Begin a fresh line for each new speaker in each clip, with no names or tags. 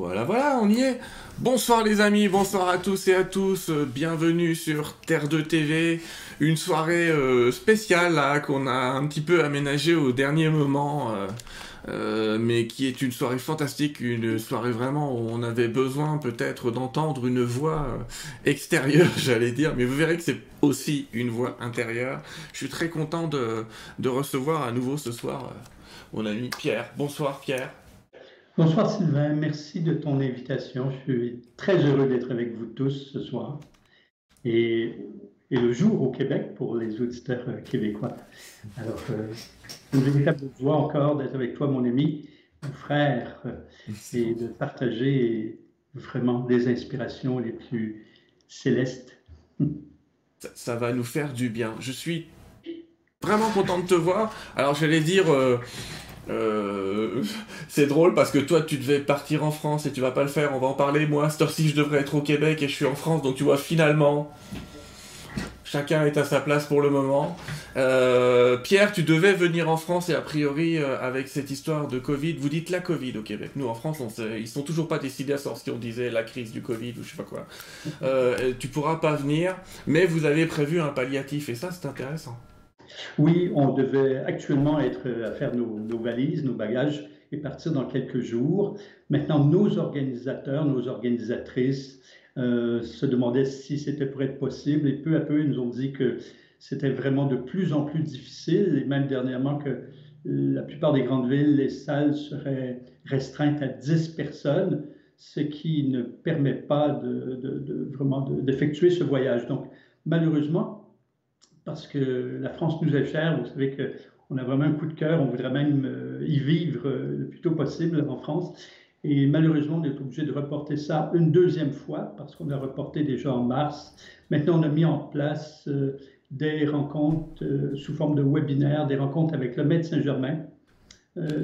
Voilà, voilà, on y est. Bonsoir les amis, bonsoir à tous et à tous. euh, bienvenue sur Terre de TV. Une soirée euh, spéciale là qu'on a un petit peu aménagée au dernier moment, euh, mais qui est une soirée fantastique, une soirée vraiment où on avait besoin peut-être d'entendre une voix extérieure, j'allais dire, mais vous verrez que c'est aussi une voix intérieure. Je suis très content de, recevoir à nouveau ce soir mon ami Pierre. Bonsoir Pierre.
Bonsoir Sylvain, merci de ton invitation. Je suis très heureux d'être avec vous tous ce soir et, et le jour au Québec pour les auditeurs euh, québécois. Alors, euh, une véritable joie encore d'être avec toi, mon ami, mon frère, euh, et de partager vraiment des inspirations les plus célestes.
ça, ça va nous faire du bien. Je suis vraiment content de te voir. Alors j'allais dire, euh, euh, c'est drôle parce que toi tu devais partir en France et tu vas pas le faire. On va en parler. Moi, cette heure-ci, je devrais être au Québec et je suis en France. Donc tu vois, finalement, chacun est à sa place pour le moment. Euh, Pierre, tu devais venir en France et a priori euh, avec cette histoire de Covid, vous dites la Covid au Québec. Nous en France, on sait- ils sont toujours pas décidés à sortir on disait la crise du Covid ou je sais pas quoi. Tu pourras pas venir, mais vous avez prévu un palliatif et ça c'est intéressant.
Oui, on devait actuellement être à faire nos, valises, nos bagages et partir dans quelques jours. Maintenant, nos organisateurs, nos organisatrices euh, se demandaient si c'était pour être possible et peu à peu, ils nous ont dit que c'était vraiment de plus en plus difficile et même dernièrement que la plupart des grandes villes, les salles seraient restreintes à 10 personnes, ce qui ne permet pas de, vraiment de- d'effectuer ce voyage. Donc, malheureusement, parce que la France nous est chère. Vous savez qu'on a vraiment un coup de cœur. On voudrait même euh, y vivre euh, le plus tôt possible en France. Et malheureusement, on est obligé de reporter ça une deuxième fois parce qu'on a reporté déjà en mars. Maintenant, on a mis en place euh, des rencontres sous forme de webinaires, des rencontres avec le Maître Saint-Germain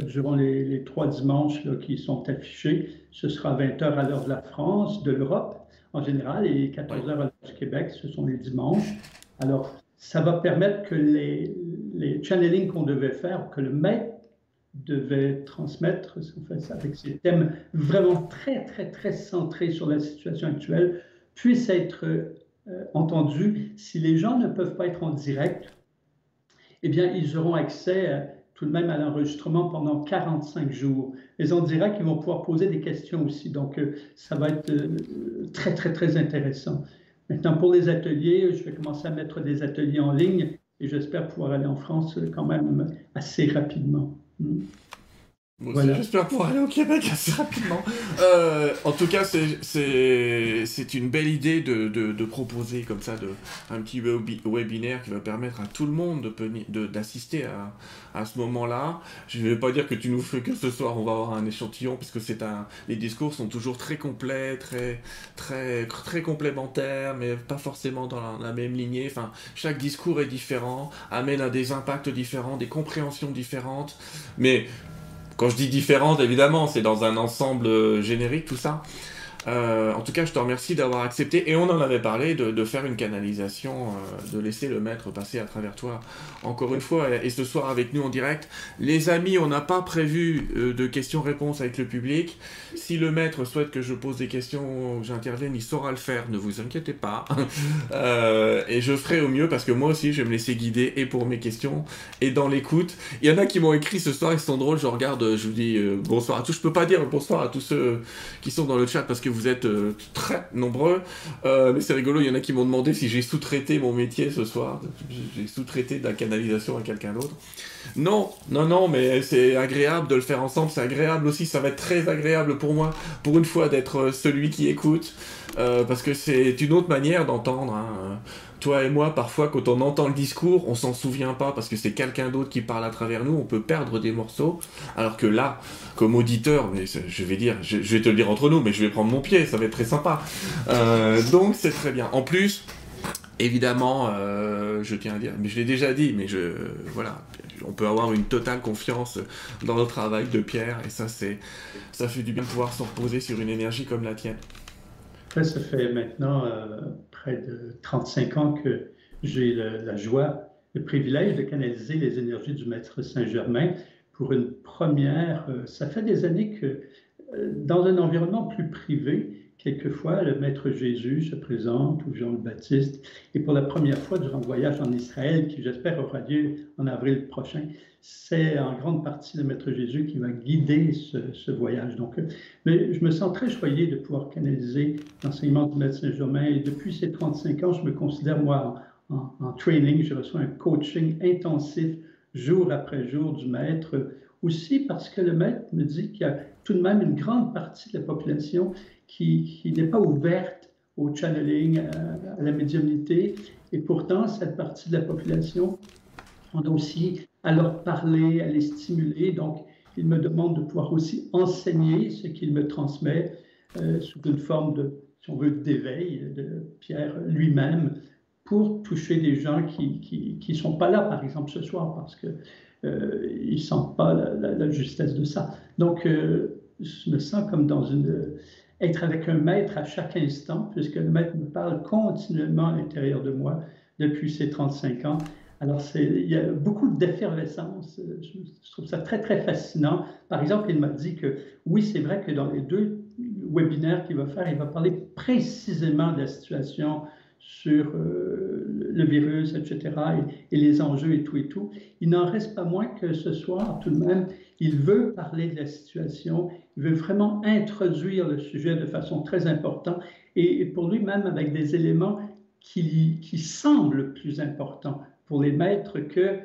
durant les, les trois dimanches là, qui sont affichés. Ce sera 20h à l'heure de la France, de l'Europe en général, et 14h à l'heure du Québec. Ce sont les dimanches. Alors, ça va permettre que les, les channelings qu'on devait faire, que le maître devait transmettre, avec ces thèmes vraiment très, très, très centrés sur la situation actuelle, puissent être euh, entendus. Si les gens ne peuvent pas être en direct, eh bien, ils auront accès euh, tout de même à l'enregistrement pendant 45 jours. Les en direct, ils vont pouvoir poser des questions aussi. Donc, euh, ça va être euh, très, très, très intéressant. Maintenant, pour les ateliers, je vais commencer à mettre des ateliers en ligne et j'espère pouvoir aller en France euh, quand même assez rapidement. Voilà.
J'espère pouvoir aller au Québec assez rapidement. Euh, en tout cas, c'est- une belle idée de, de, de proposer comme ça de, un petit webi- webinaire qui va permettre à tout le monde de peni- de- d'assister à, à ce moment-là. Je ne vais pas dire que tu nous fais que ce soir, on va avoir un échantillon, parce que c'est un, les discours sont toujours très complets, très, très, très complémentaires, mais pas forcément dans la, la même lignée. Enfin, chaque discours est différent, amène à des impacts différents, des compréhensions différentes, mais quand je dis différente, évidemment, c'est dans un ensemble euh, générique, tout ça. Euh, en tout cas, je te remercie d'avoir accepté, et on en avait parlé, de, faire une canalisation, euh, de laisser le maître passer à travers toi, encore une fois, et, ce soir avec nous en direct. Les amis, on n'a pas prévu euh, de questions-réponses avec le public. Si le maître souhaite que je pose des questions, que j'intervienne, il saura le faire, ne vous inquiétez pas. Et je ferai au mieux, parce que moi aussi, je vais me laisser guider, et pour mes questions, et dans l'écoute. Il y en a qui m'ont écrit ce soir, ils sont drôles, je regarde, je vous dis bonsoir à tous. Je peux pas dire bonsoir à tous ceux qui sont dans le chat parce que vous êtes euh, très nombreux. Euh, mais c'est rigolo, il y en a qui m'ont demandé si j'ai sous-traité mon métier ce soir. J'ai sous-traité de la canalisation à quelqu'un d'autre. Non, non, non, mais c'est agréable de le faire ensemble. C'est agréable aussi, ça va être très agréable pour moi, pour une fois, d'être euh, celui qui écoute. parce que c'est une autre manière d'entendre. hein. Toi et moi, parfois, quand on entend le discours, on s'en souvient pas parce que c'est quelqu'un d'autre qui parle à travers nous. On peut perdre des morceaux. Alors que là, comme auditeur, mais je vais dire, je vais te le dire entre nous, mais je vais prendre mon pied, ça va être très sympa. Euh, donc c'est très bien. En plus, évidemment, euh, je tiens à dire, mais je l'ai déjà dit, mais je, voilà, on peut avoir une totale confiance dans le travail de Pierre, et ça c'est, ça fait du bien de pouvoir se reposer sur une énergie comme la tienne.
Ça, ça fait maintenant euh, près de 35 ans que j'ai la joie, le privilège de canaliser les énergies du Maître Saint-Germain pour une première. euh, ça fait des années que dans un environnement plus privé, quelquefois, le Maître Jésus se présente, ou Jean le Baptiste, et pour la première fois durant le voyage en Israël, qui j'espère aura lieu en avril prochain, c'est en grande partie le Maître Jésus qui va guider ce, voyage. Donc, mais je me sens très choyé de pouvoir canaliser l'enseignement du Maître Saint-Germain, et depuis ces 35 ans, je me considère, moi, en training, je reçois un coaching intensif jour après jour du Maître, aussi parce que le Maître me dit qu'il y a tout de même une grande partie de la population qui, n'est pas ouverte au channeling, à, la médiumnité. Et pourtant, cette partie de la population, on a aussi à leur parler, à les stimuler. Donc, il me demande de pouvoir aussi enseigner ce qu'il me transmet euh, sous une forme de, si on veut, d'éveil de Pierre lui-même pour toucher des gens qui ne sont pas là, par exemple, ce soir, parce qu'ils euh, ne sentent pas la, justesse de ça. Donc, euh, je me sens comme dans une, être avec un maître à chaque instant, puisque le maître me parle continuellement à l'intérieur de moi depuis ces 35 ans. Alors, il y a beaucoup d'effervescence. Je, trouve ça très, très fascinant. Par exemple, il m'a dit que oui, c'est vrai que dans les deux webinaires qu'il va faire, il va parler précisément de la situation sur euh, le virus, etc., et, les enjeux et tout et tout. Il n'en reste pas moins que ce soir, tout de même, il veut parler de la situation, veut vraiment introduire le sujet de façon très importante, et, pour lui-même avec des éléments qui, qui semblent plus importants pour les maîtres que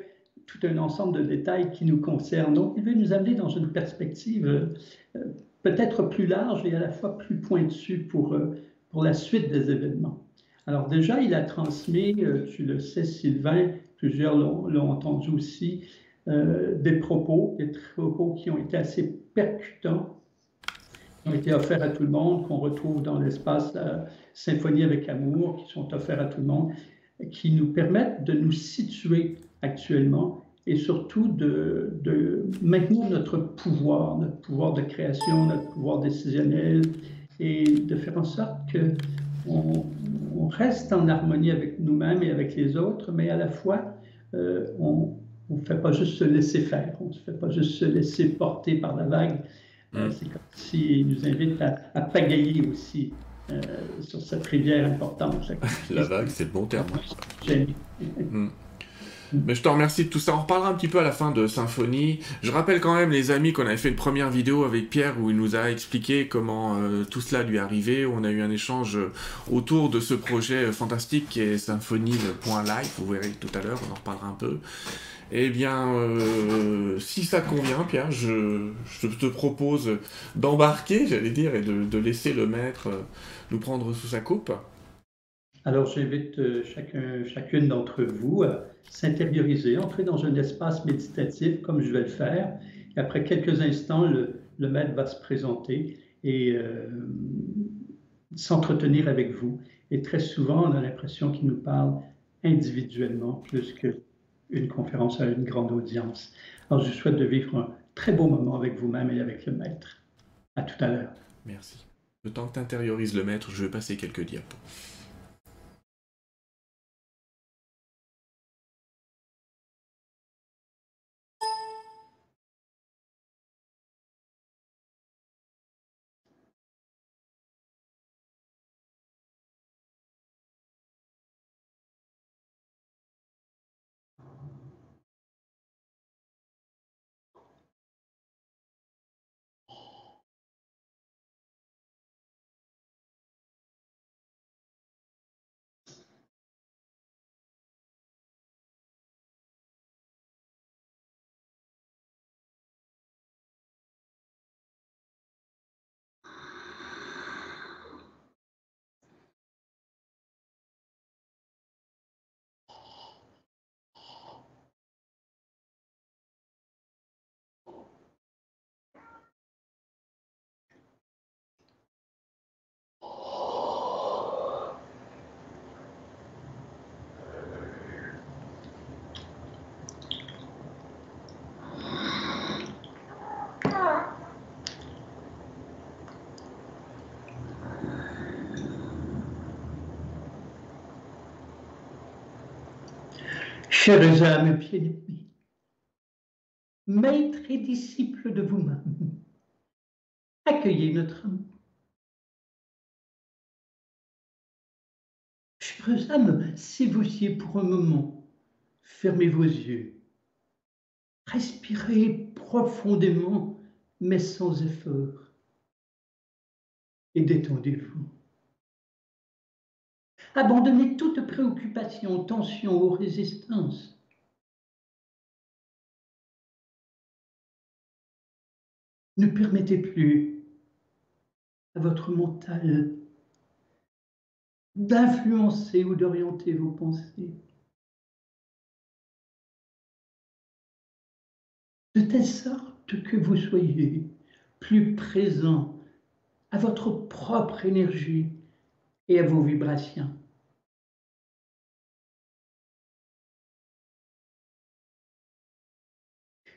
tout un ensemble de détails qui nous concernent. Donc, il veut nous amener dans une perspective euh, peut-être plus large et à la fois plus pointue pour, euh, pour la suite des événements. Alors déjà, il a transmis, euh, tu le sais Sylvain, plusieurs l'ont entendu aussi, des propos, des propos qui ont été assez percutants, ont été offerts à tout le monde, qu'on retrouve dans l'espace euh, Symphonie avec amour, qui sont offerts à tout le monde, qui nous permettent de nous situer actuellement et surtout de, de maintenir notre pouvoir, notre pouvoir de création, notre pouvoir décisionnel, et de faire en sorte que on, reste en harmonie avec nous-mêmes et avec les autres, mais à la fois, euh, on ne fait pas juste se laisser faire, on ne fait pas juste se laisser porter par la vague. Euh, mm. c'est comme s'il nous invite à, pagayer aussi euh, sur cette rivière importante.
la vague, c'est le bon terme. Mais je te remercie de tout ça. On reparlera un petit peu à la fin de Symphonie. Je rappelle quand même, les amis, qu'on avait fait une première vidéo avec Pierre où il nous a expliqué comment euh, tout cela lui arrivait. On a eu un échange autour de ce projet fantastique qui est symphonie.live. Vous verrez tout à l'heure, on en reparlera un peu. Eh bien, euh, si ça convient, Pierre, je, te propose d'embarquer, j'allais dire, et de, laisser le maître euh, nous prendre sous sa coupe.
Alors, j'invite euh, chacun, chacune d'entre vous à s'intérioriser, entrer dans un espace méditatif comme je vais le faire. Et après quelques instants, le, maître va se présenter et euh, s'entretenir avec vous. Et très souvent, on a l'impression qu'il nous parle individuellement plus qu'une conférence à une grande audience. Alors, je souhaite de vivre un très beau moment avec vous-même et avec le maître. À tout à l'heure.
Merci. Le temps que tu intériorises le maître, je vais passer quelques diapos.
Chers âmes bien-aimés, maîtres et disciples de vous-même, Accueillez notre amour. Chères âmes, si vous pour un moment, fermez vos yeux. Respirez profondément, mais sans effort. Et détendez-vous. Abandonnez toute préoccupation, tension ou résistance. Ne permettez plus à votre mental d'influencer ou d'orienter vos pensées. De telle sorte que vous soyez plus présent à votre propre énergie et à vos vibrations.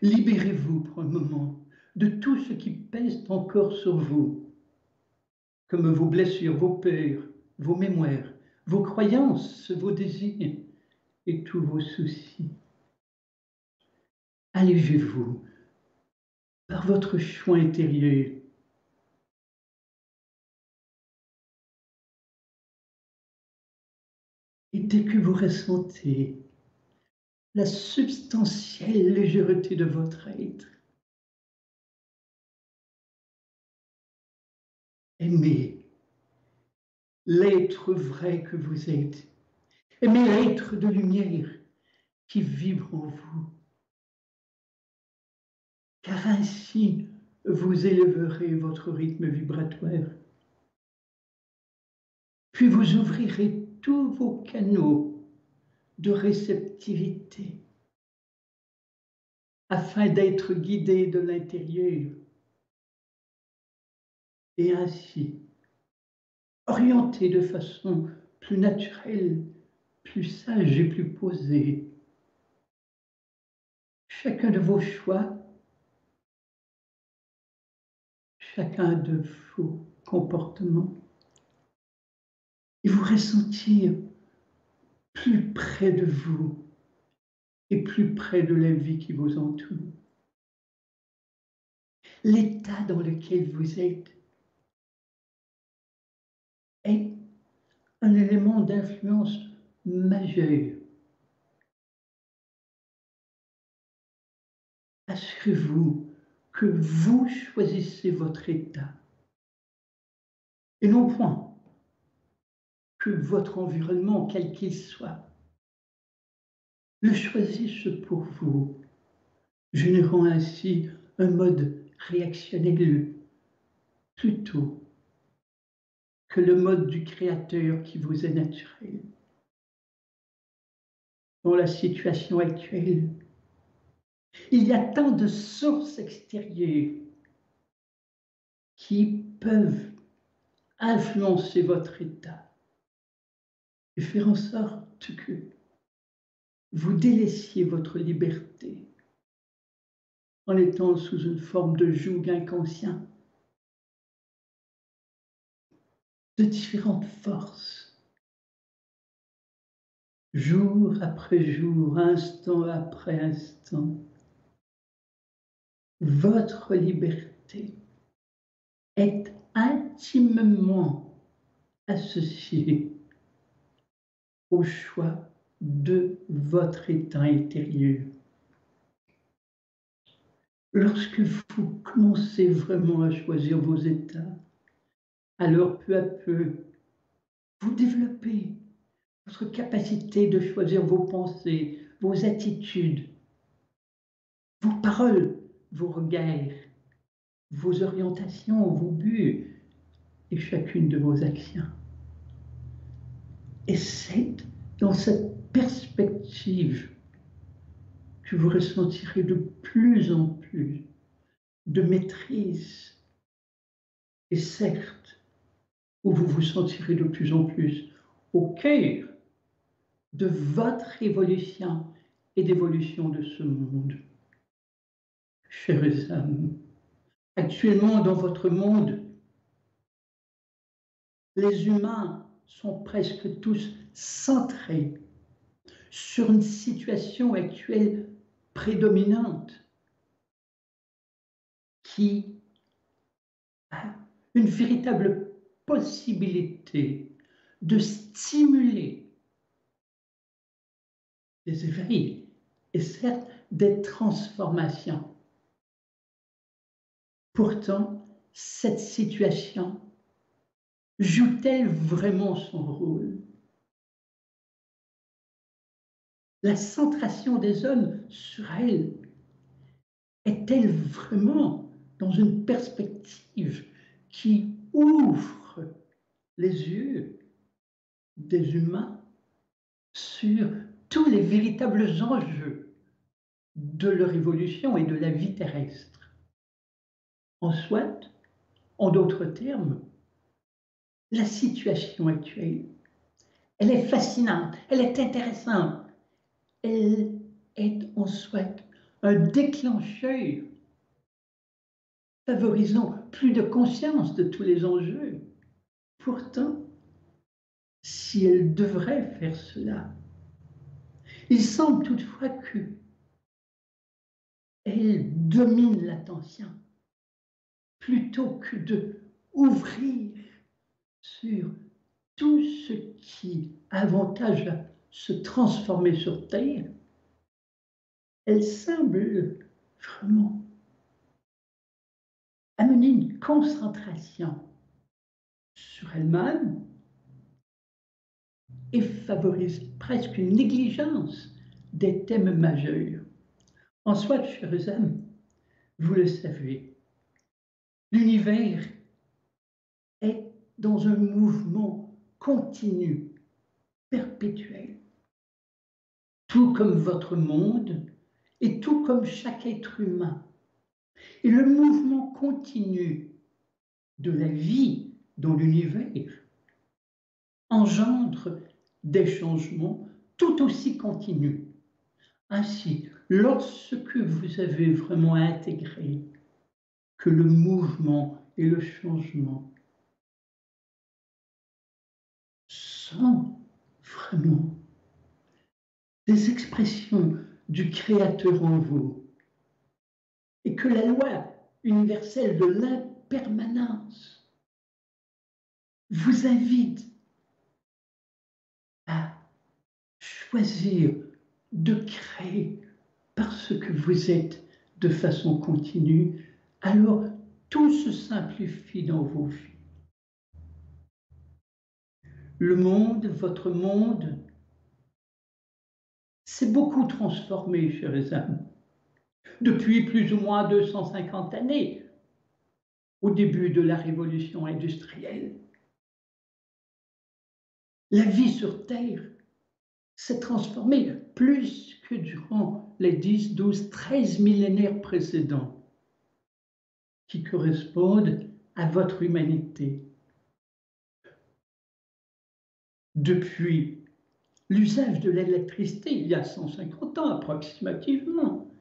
Libérez-vous pour un moment de tout ce qui pèse encore sur vous, comme vos blessures, vos peurs, vos mémoires, vos croyances, vos désirs et tous vos soucis. Allégez-vous par votre choix intérieur. Et dès que vous ressentez la substantielle légèreté de votre être, aimez l'être vrai que vous êtes. Aimez l'être de lumière qui vibre en vous. Car ainsi vous élèverez votre rythme vibratoire. Puis vous ouvrirez tous vos canaux de réceptivité afin d'être guidé de l'intérieur. Et ainsi, orienté de façon plus naturelle, plus sage et plus posée. Chacun de vos choix, chacun de vos comportements, et vous ressentir plus près de vous et plus près de la vie qui vous entoure. L'état dans lequel vous êtes est un élément d'influence majeur. Assurez-vous que vous choisissez votre état et non point que votre environnement, quel qu'il soit, le choisisse pour vous, générant ainsi un mode réactionnel plutôt que le mode du Créateur qui vous est naturel. Dans la situation actuelle, il y a tant de sources extérieures qui peuvent influencer votre état et faire en sorte que vous délaissiez votre liberté en étant sous une forme de joug inconscient de différentes forces. Jour après jour, instant après instant, votre liberté est intimement associée au choix de votre état intérieur. Lorsque vous commencez vraiment à choisir vos états, alors peu à peu, vous développez votre capacité de choisir vos pensées, vos attitudes, vos paroles, vos regards, vos orientations, vos buts et chacune de vos actions. Et c'est dans cette perspective que vous ressentirez de plus en plus de maîtrise. Et certes, où vous vous sentirez de plus en plus au cœur de votre évolution et d'évolution de ce monde. Chers âmes, actuellement dans votre monde, les humains sont presque tous centrés sur une situation actuelle prédominante qui a une véritable possibilité de stimuler des éveils et certes des transformations. Pourtant, cette situation joue-t-elle vraiment son rôle? La centration des hommes sur elle est-elle vraiment dans une perspective qui ouvre les yeux des humains sur tous les véritables enjeux de leur évolution et de la vie terrestre? En soit, en d'autres termes, la situation actuelle, elle est fascinante, elle est intéressante, elle est en soit un déclencheur favorisant plus de conscience de tous les enjeux. Pourtant, si elle devrait faire cela, il semble toutefois que elle domine l'attention plutôt que de ouvrir tout ce qui avantage à se transformer sur Terre, elle semble vraiment amener une concentration sur elle-même et favorise presque une négligence des thèmes majeurs. En soi, chers amis, vous le savez, l'univers dans un mouvement continu, perpétuel, tout comme votre monde et tout comme chaque être humain. Et le mouvement continu de la vie dans l'univers engendre des changements tout aussi continus. Ainsi, lorsque vous avez vraiment intégré que le mouvement et le changement sont vraiment. Des expressions du Créateur en vous, et que la loi universelle de l'impermanence vous invite choisir de créer parce que vous êtes de façon continue, alors tout se simplifie dans vos vies. Le monde, votre monde, s'est beaucoup transformé, chers amis, depuis plus ou moins 250 années, au début de la révolution industrielle. La vie sur Terre s'est transformé plus que durant les 10, 12, 13 millénaires précédents qui correspondent à votre humanité. Depuis l'usage de l'électricité, il y a 150 ans approximativement,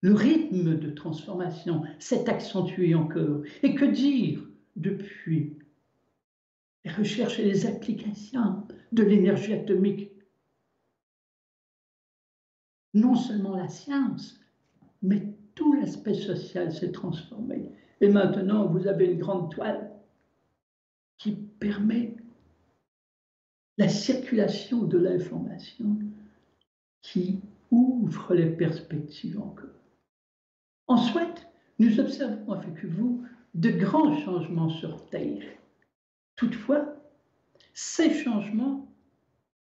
le rythme de transformation s'est accentué encore. Et que dire depuis? Les recherches et les applications de l'énergie atomique. Non seulement la science, mais tout l'aspect social s'est transformé. Et maintenant, vous avez une grande toile qui permet la circulation de l'information, qui ouvre les perspectives encore. Ensuite, nous observons avec vous de grands changements sur Terre. Toutefois, ces changements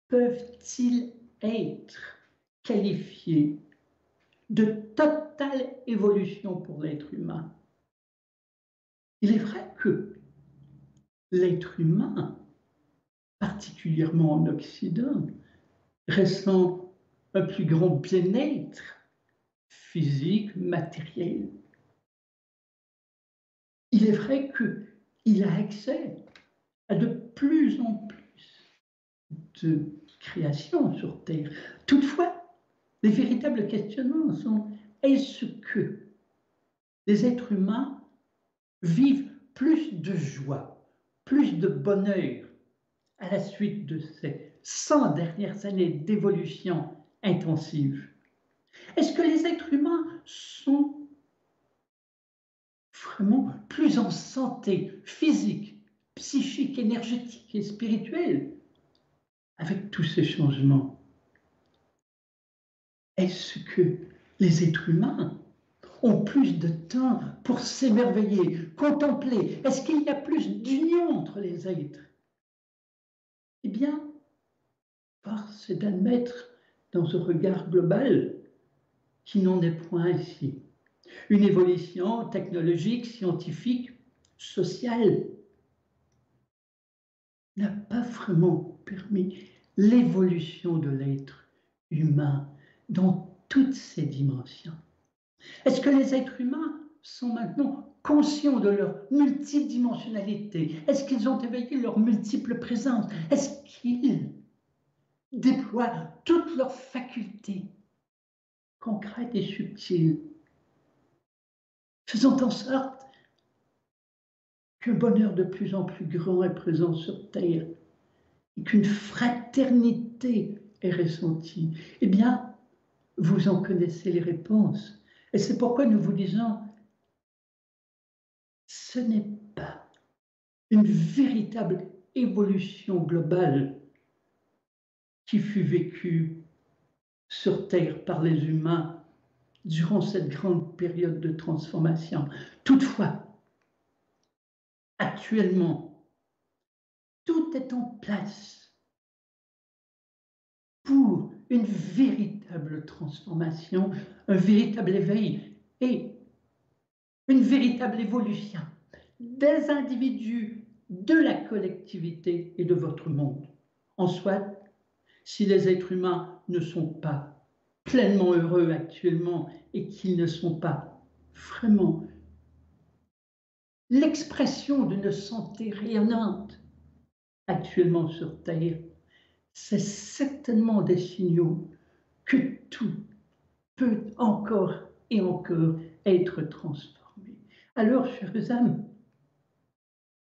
peuvent-ils être qualifiés de totale évolution pour l'être humain? Il est vrai que l'être humain, particulièrement en Occident, ressent un plus grand bien-être physique, matériel. Il est vrai qu'il a accès à de plus en plus de création sur Terre. Toutefois, les véritables questionnements sont est-ce que les êtres humains vivent plus de joie, plus de bonheur à la suite de ces 100 dernières années d'évolution intensive. Est-ce que les êtres humains sont vraiment plus en santé physique, psychique, énergétique et spirituelle avec tous ces changements? Est-ce que les êtres humains ont plus de temps pour s'émerveiller, contempler? Est-ce qu'il y a plus d'union entre les êtres? Eh bien, force d'admettre dans ce regard global qui n'en est point ainsi. Une évolution technologique, scientifique, sociale n'a pas vraiment permis l'évolution de l'être humain dans toutes ses dimensions. Est-ce que les êtres humains sont maintenant conscients de leur multidimensionnalité. Est-ce qu'ils ont éveillé leur multiple présence? Est-ce qu'ils déploient toutes leurs facultés concrètes et subtiles, faisant en sorte qu'un bonheur de plus en plus grand est présent sur Terre et qu'une fraternité est ressentie? Eh bien, vous en connaissez les réponses. Et c'est pourquoi nous vous disons, ce n'est pas une véritable évolution globale qui fut vécue sur Terre par les humains durant cette grande période de transformation. Toutefois, actuellement, tout est en place pour une véritable transformation, un véritable éveil et une véritable évolution des individus, de la collectivité et de votre monde. En soit, si les êtres humains ne sont pas pleinement heureux actuellement et qu'ils ne sont pas vraiment l'expression d'une santé rayonnante actuellement sur Terre, c'est certainement des signaux que tout peut encore et encore être transformé. Alors, chers âmes,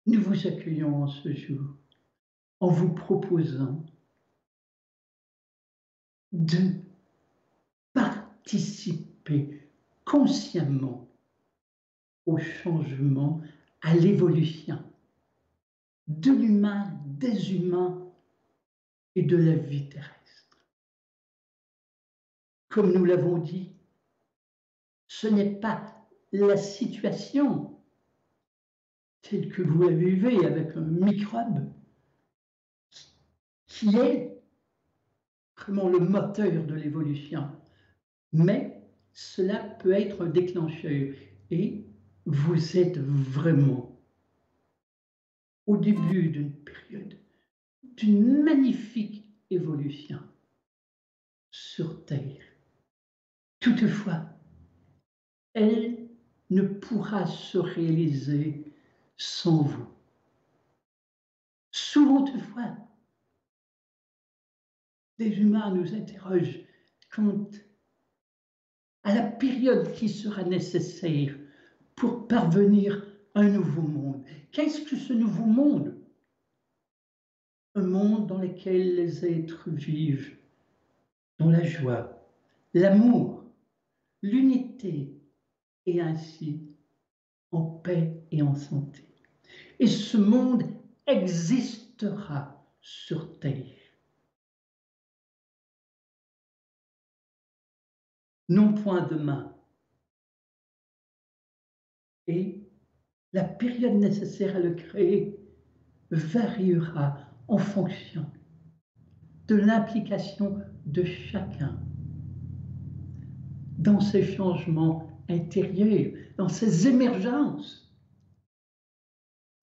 nous vous accueillons en ce jour en vous proposant de participer consciemment au changement, à l'évolution de l'humain, des humains et de la vie terrestre. Comme nous l'avons dit, ce n'est pas la situation telle que vous la vivez avec un microbe qui est vraiment le moteur de l'évolution. Mais cela peut être un déclencheur et vous êtes vraiment au début d'une période d'une magnifique évolution sur Terre. Toutefois, elle ne pourra se réaliser sans vous. Souvent, toutefois, des humains nous interrogent quant à la période qui sera nécessaire pour parvenir à un nouveau monde. Qu'est-ce que ce nouveau monde? Un monde dans lequel les êtres vivent dans la joie, l'amour, l'unité et ainsi en paix et en santé. Et ce monde existera sur Terre. Non point demain. Et la période nécessaire à le créer variera en fonction de l'implication de chacun dans ces changements intérieurs, dans ces émergences.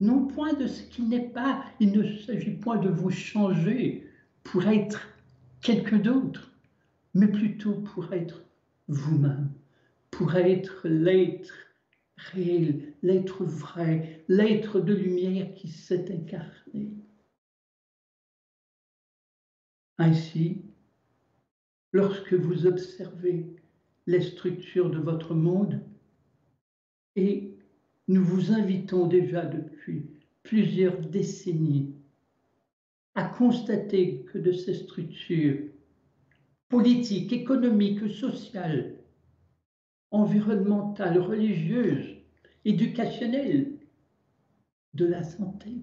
Non point de ce qui n'est pas, il ne s'agit point de vous changer pour être quelqu'un d'autre, mais plutôt pour être vous-même, pour être l'être réel, l'être vrai, l'être de lumière qui s'est incarné. Ainsi, lorsque vous observez les structures de votre monde, et nous vous invitons déjà depuis plusieurs décennies à constater que de ces structures politiques, économiques, sociales, environnementales, religieuses, éducationnelle, de la santé.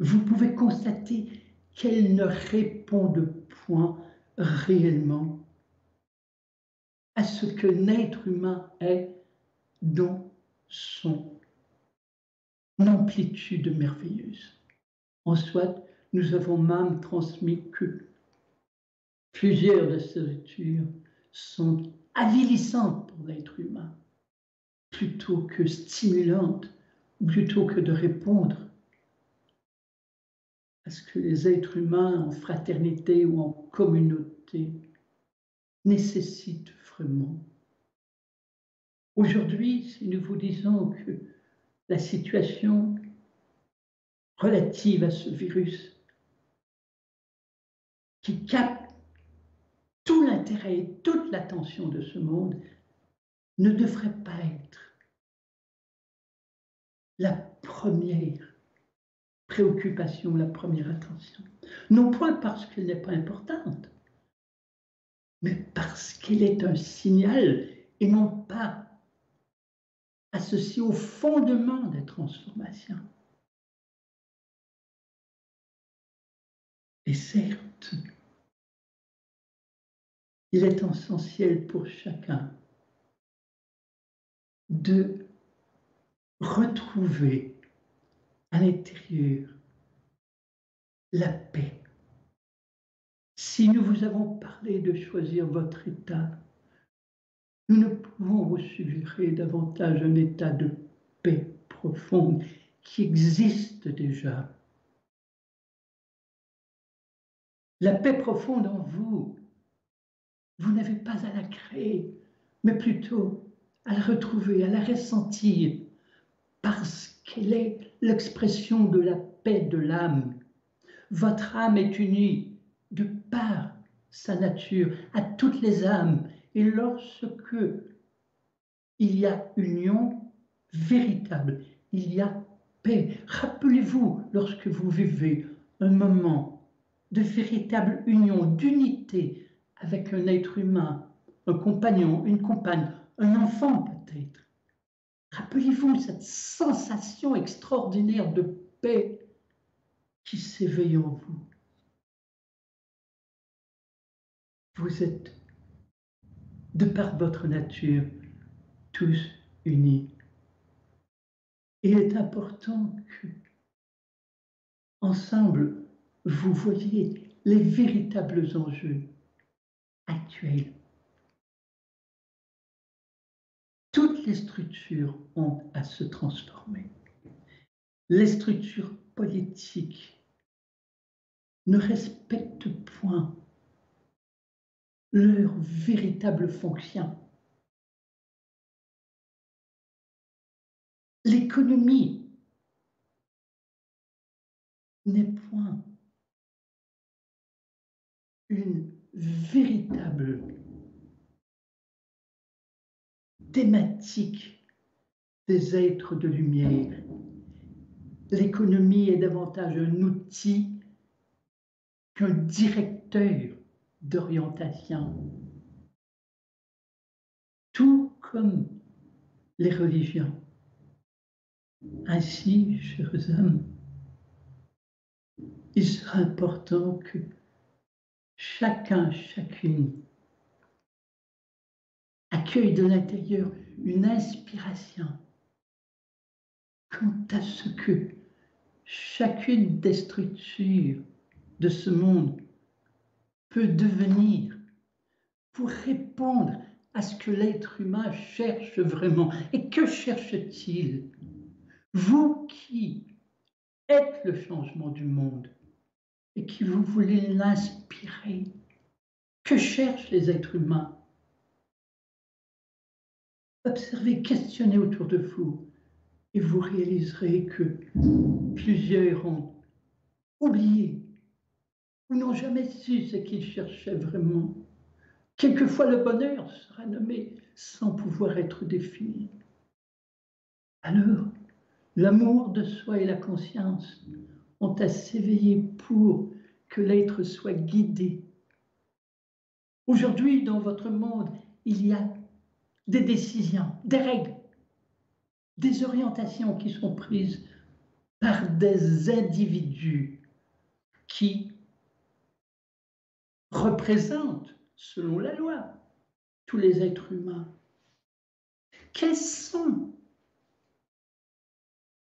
Vous pouvez constater qu'elles ne répondent point réellement à ce que l'être humain est dans son amplitude merveilleuse. En soit, nous avons même transmis que plusieurs de ces lectures sont avilissantes pour l'être humain, plutôt que stimulantes, plutôt que de répondre à ce que les êtres humains en fraternité ou en communauté nécessitent Aujourd'hui, si nous vous disons que la situation relative à ce virus qui capte tout l'intérêt et toute l'attention de ce monde ne devrait pas être la première préoccupation, la première attention. Non point parce qu'elle n'est pas importante, mais parce qu'elle est un signal et non pas associé au fondement des transformations. Et certes, il est essentiel pour chacun de retrouver à l'intérieur la paix. Si nous vous avons parlé de choisir votre état, nous ne pouvons vous suggérer davantage un état de paix profonde qui existe déjà. La paix profonde en vous, vous n'avez pas à la créer, mais plutôt à la retrouver, à la ressentir, parce qu'elle est l'expression de la paix de l'âme. Votre âme est unie de par sa nature à toutes les âmes, et lorsque il y a union véritable, il y a paix. Rappelez-vous, lorsque vous vivez un moment de véritable union, d'unité avec un être humain, un compagnon, une compagne, un enfant peut-être. Rappelez-vous cette sensation extraordinaire de paix qui s'éveille en vous. Vous êtes, de par votre nature, tous unis. il est important que, ensemble, vous voyez les véritables enjeux actuels. Toutes les structures ont à se transformer. Les structures politiques ne respectent point leur véritable fonction. L'économie n'est point une véritable thématique des êtres de lumière. L'économie est davantage un outil qu'un directeur d'orientation. Tout comme les religions. Ainsi, chers hommes, il sera important que chacun, chacune accueille de l'intérieur une inspiration quant à ce que chacune des structures de ce monde peut devenir pour répondre à ce que l'être humain cherche vraiment. Et que cherche-t-il? Vous qui êtes le changement du monde, et qui vous voulez l'inspirer. Que cherchent les êtres humains? Observez, questionnez autour de vous et vous réaliserez que plusieurs ont oublié ou n'ont jamais su ce qu'ils cherchaient vraiment. Quelquefois le bonheur sera nommé sans pouvoir être défini. Alors, l'amour de soi et la conscience ont à s'éveiller pour que l'être soit guidé. Aujourd'hui, dans votre monde, il y a des décisions, des règles, des orientations qui sont prises par des individus qui représentent, selon la loi, tous les êtres humains. Quelles sont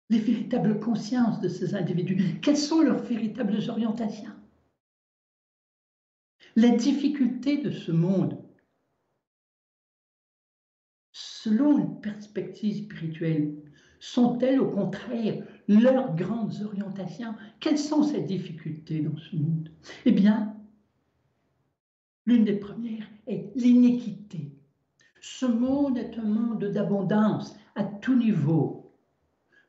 les véritables consciences de ces individus? Quelles sont leurs véritables orientations? Les difficultés de ce monde, selon une perspective spirituelle, sont-elles au contraire leurs grandes orientations? Quelles sont ces difficultés dans ce monde? Eh bien, l'une des premières est l'iniquité. Ce monde est un monde d'abondance à tout niveau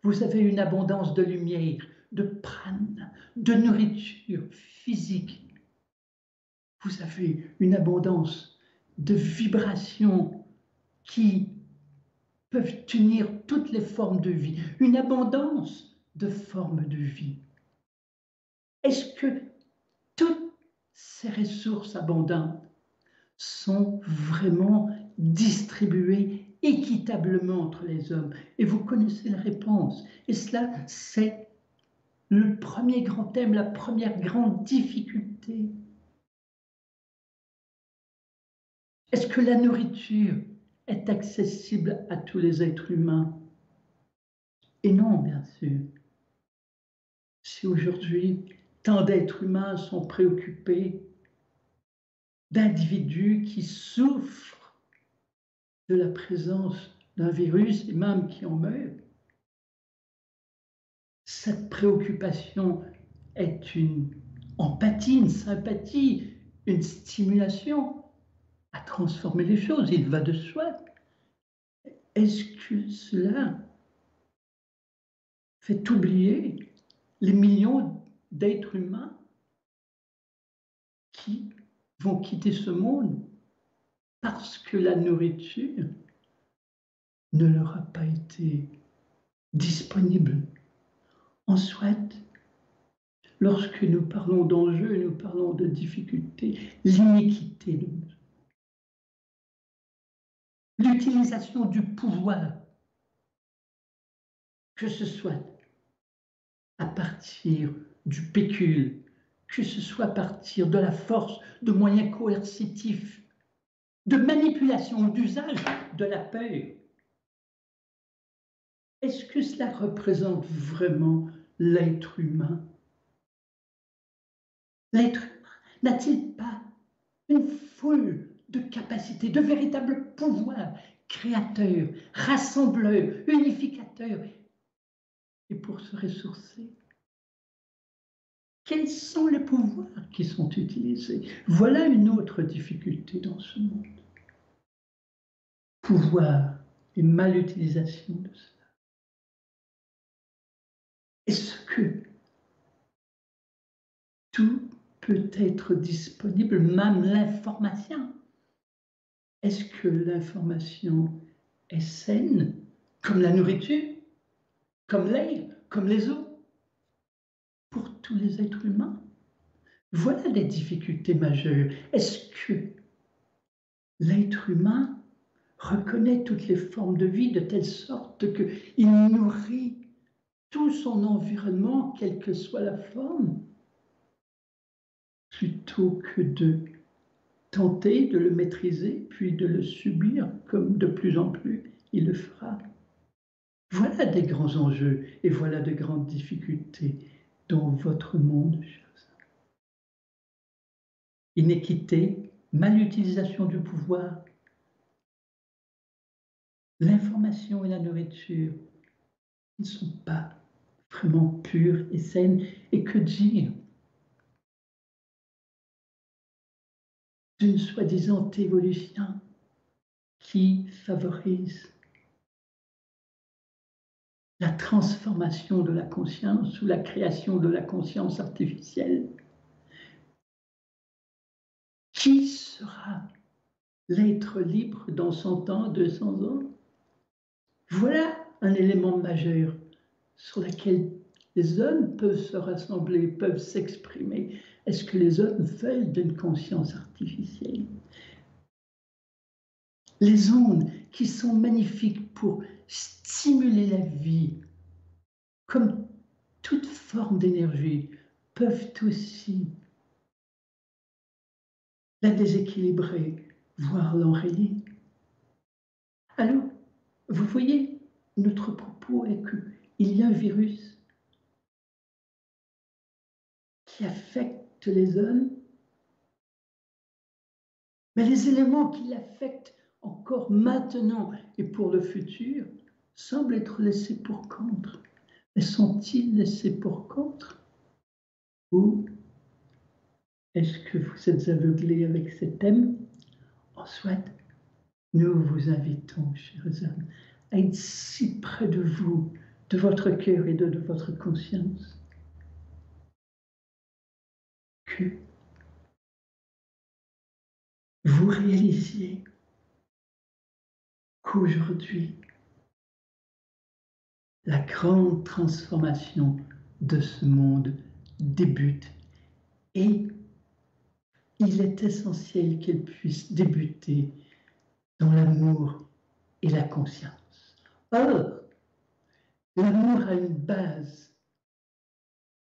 vous avez une abondance de lumière, de prana, de nourriture physique. Vous avez une abondance de vibrations qui peuvent tenir toutes les formes de vie, une abondance de formes de vie. Est-ce que ces ressources abondantes sont vraiment distribuées équitablement entre les hommes Et vous connaissez la réponse. Et cela, c'est le premier grand thème, la première grande difficulté. Est-ce que la nourriture est accessible à tous les êtres humains? Et non, bien sûr. Si aujourd'hui tant d'êtres humains sont préoccupés d'individus qui souffrent de la présence d'un virus et même qui en meurt. Cette préoccupation est une empathie, une sympathie, une stimulation à transformer les choses. Il va de soi. Est-ce que cela fait oublier les millions d'êtres humains qui vont quitter ce monde parce que la nourriture ne leur a pas été disponible. En soit, lorsque nous parlons d'enjeux, nous parlons de difficultés, l'iniquité l'utilisation du pouvoir, que ce soit à partir du pécule, que ce soit à partir de la force, de moyens coercitifs, de manipulation ou d'usage de la peur. Est-ce que cela représente vraiment l'être humain? L'être humain n'a-t-il pas une foule de capacités, de véritables pouvoirs créateurs, rassembleurs, unificateurs? Et pour se ressourcer, quels sont les pouvoirs qui sont utilisés? Voilà une autre difficulté dans ce monde. Pouvoir et mal-utilisation de cela. Est-ce que tout peut être disponible, même l'information? Est-ce que l'information est saine, comme la nourriture, comme l'air, comme les eaux? Tous les êtres humains. Voilà des difficultés majeures. Est-ce que l'être humain reconnaît toutes les formes de vie de telle sorte qu'il nourrit tout son environnement, quelle que soit la forme, plutôt que de tenter de le maîtriser, puis de le subir comme de plus en plus il le fera? Voilà des grands enjeux et voilà de grandes difficultés votre monde, Inéquité, malutilisation du pouvoir, l'information et la nourriture ne sont pas vraiment pures et saines. Et que dire d'une soi-disant évolution qui favorise la transformation de la conscience ou la création de la conscience artificielle. Qui sera l'être libre dans 100 ans, 200 ans? Voilà un élément majeur sur lequel les hommes peuvent se rassembler, peuvent s'exprimer. Est-ce que les hommes veulent d'une conscience artificielle? Les ondes qui sont magnifiques pour stimuler la vie, comme toute forme d'énergie, peuvent aussi la déséquilibrer, voire l'enrayer. Alors, vous voyez, notre propos est qu'il y a un virus qui affecte les hommes, mais les éléments qui l'affectent encore maintenant et pour le futur semblent être laissés pour contre. Mais sont-ils laissés pour contre? Ou est-ce que vous êtes aveuglés avec ces thèmes? En soit, nous vous invitons, chers hommes, à être si près de vous, de votre cœur et de, de votre conscience, que vous réalisiez qu'aujourd'hui, la grande transformation de ce monde débute et il est essentiel qu'elle puisse débuter dans l'amour et la conscience. Or, l'amour a une base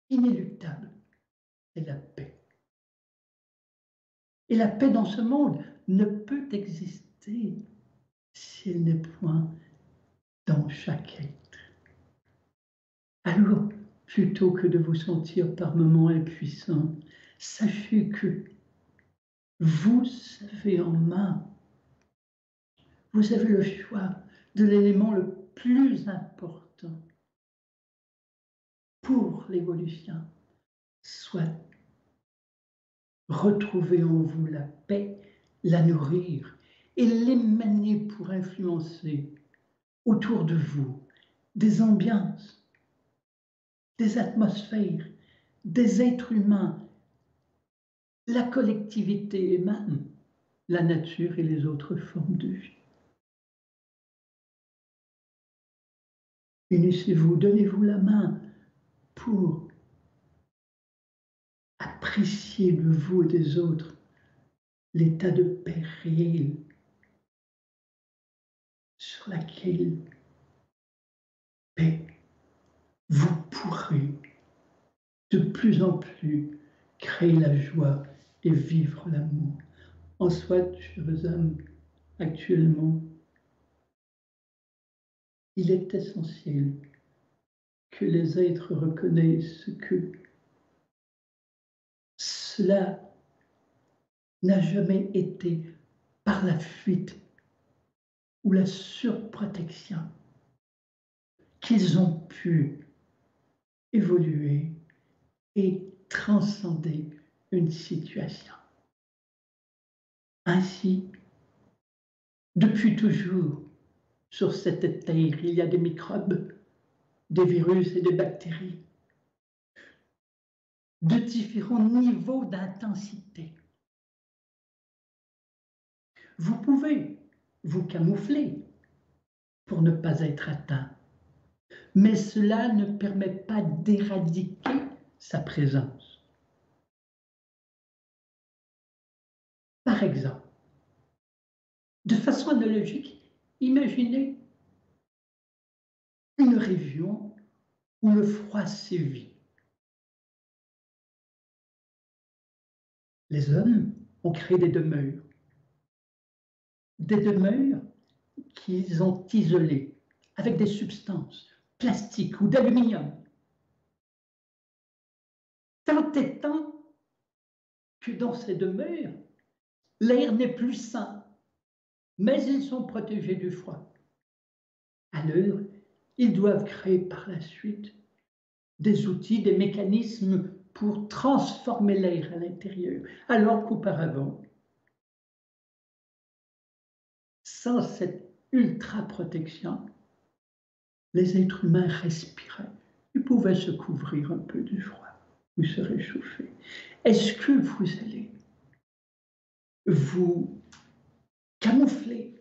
inéluctable, c'est la paix. Et la paix dans ce monde ne peut exister si elle n'est point dans être. Alors, plutôt que de vous sentir par moments impuissant, sachez que vous avez en main, vous avez le choix de l'élément le plus important pour l'évolution, soit retrouver en vous la paix, la nourrir et l'émaner pour influencer autour de vous des ambiances, des atmosphères, des êtres humains la collectivité et même la nature et les autres formes de vie. Unissez-vous, donnez-vous la main pour apprécier de vous et des autres l'état de paix réel sur laquelle paix vous pourrez de plus en plus créer la joie et vivre l'amour. En soit, chers âmes, actuellement, il est essentiel que les êtres reconnaissent que cela n'a jamais été par la fuite ou la surprotection qu'ils ont pu évoluer et transcender une situation. Ainsi, depuis toujours, sur cette terre, il y a des microbes, des virus et des bactéries de différents niveaux d'intensité. Vous pouvez vous camoufler pour ne pas être atteint, mais cela ne permet pas d'éradiquer sa présence. Par exemple, de façon analogique, imaginez une région où le froid sévit. Les hommes ont créé des demeures, des demeures qu'ils ont isolées avec des substances plastiques ou d'aluminium tant étant que dans ces demeures, l'air n'est plus sain, mais ils sont protégés du froid. Alors, ils doivent créer par la suite des outils, des mécanismes pour transformer l'air à l'intérieur, alors qu'auparavant, sans cette ultra-protection, les êtres humains respiraient. Ils pouvaient se couvrir un peu du froid vous serez chauffé. Est-ce que vous allez vous camoufler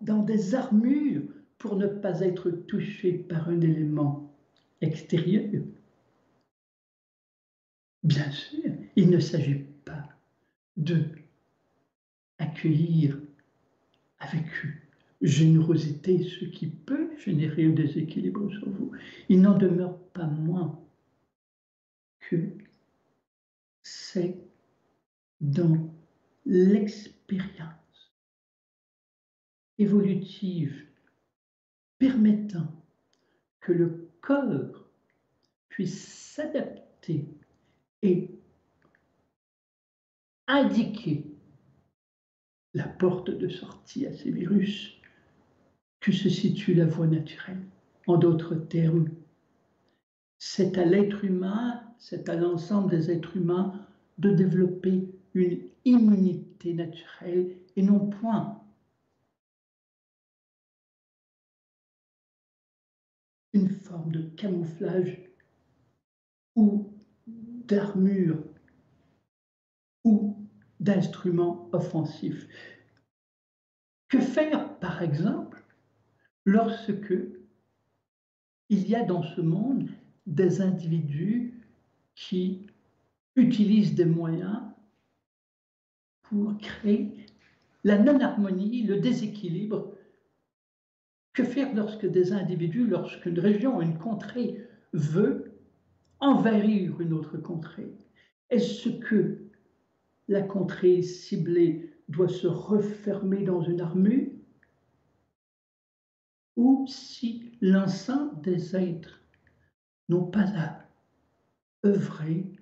dans des armures pour ne pas être touché par un élément extérieur? Bien sûr, il ne s'agit pas de accueillir avec générosité ce qui peut générer un déséquilibre sur vous, il n'en demeure pas moins que c'est dans l'expérience évolutive permettant que le corps puisse s'adapter et indiquer la porte de sortie à ces virus que se situe la voie naturelle. En d'autres termes, c'est à l'être humain, c'est à l'ensemble des êtres humains de développer une immunité naturelle et non point une forme de camouflage ou d'armure ou d'instruments offensifs. Que faire, par exemple, lorsque il y a dans ce monde des individus qui utilisent des moyens pour créer la non-harmonie, le déséquilibre. Que faire lorsque des individus, lorsqu'une région, une contrée veut envahir une autre contrée? Est-ce que la contrée ciblée doit se refermer dans une armure? Ou si l'ensemble des êtres n'ont pas à œuvrer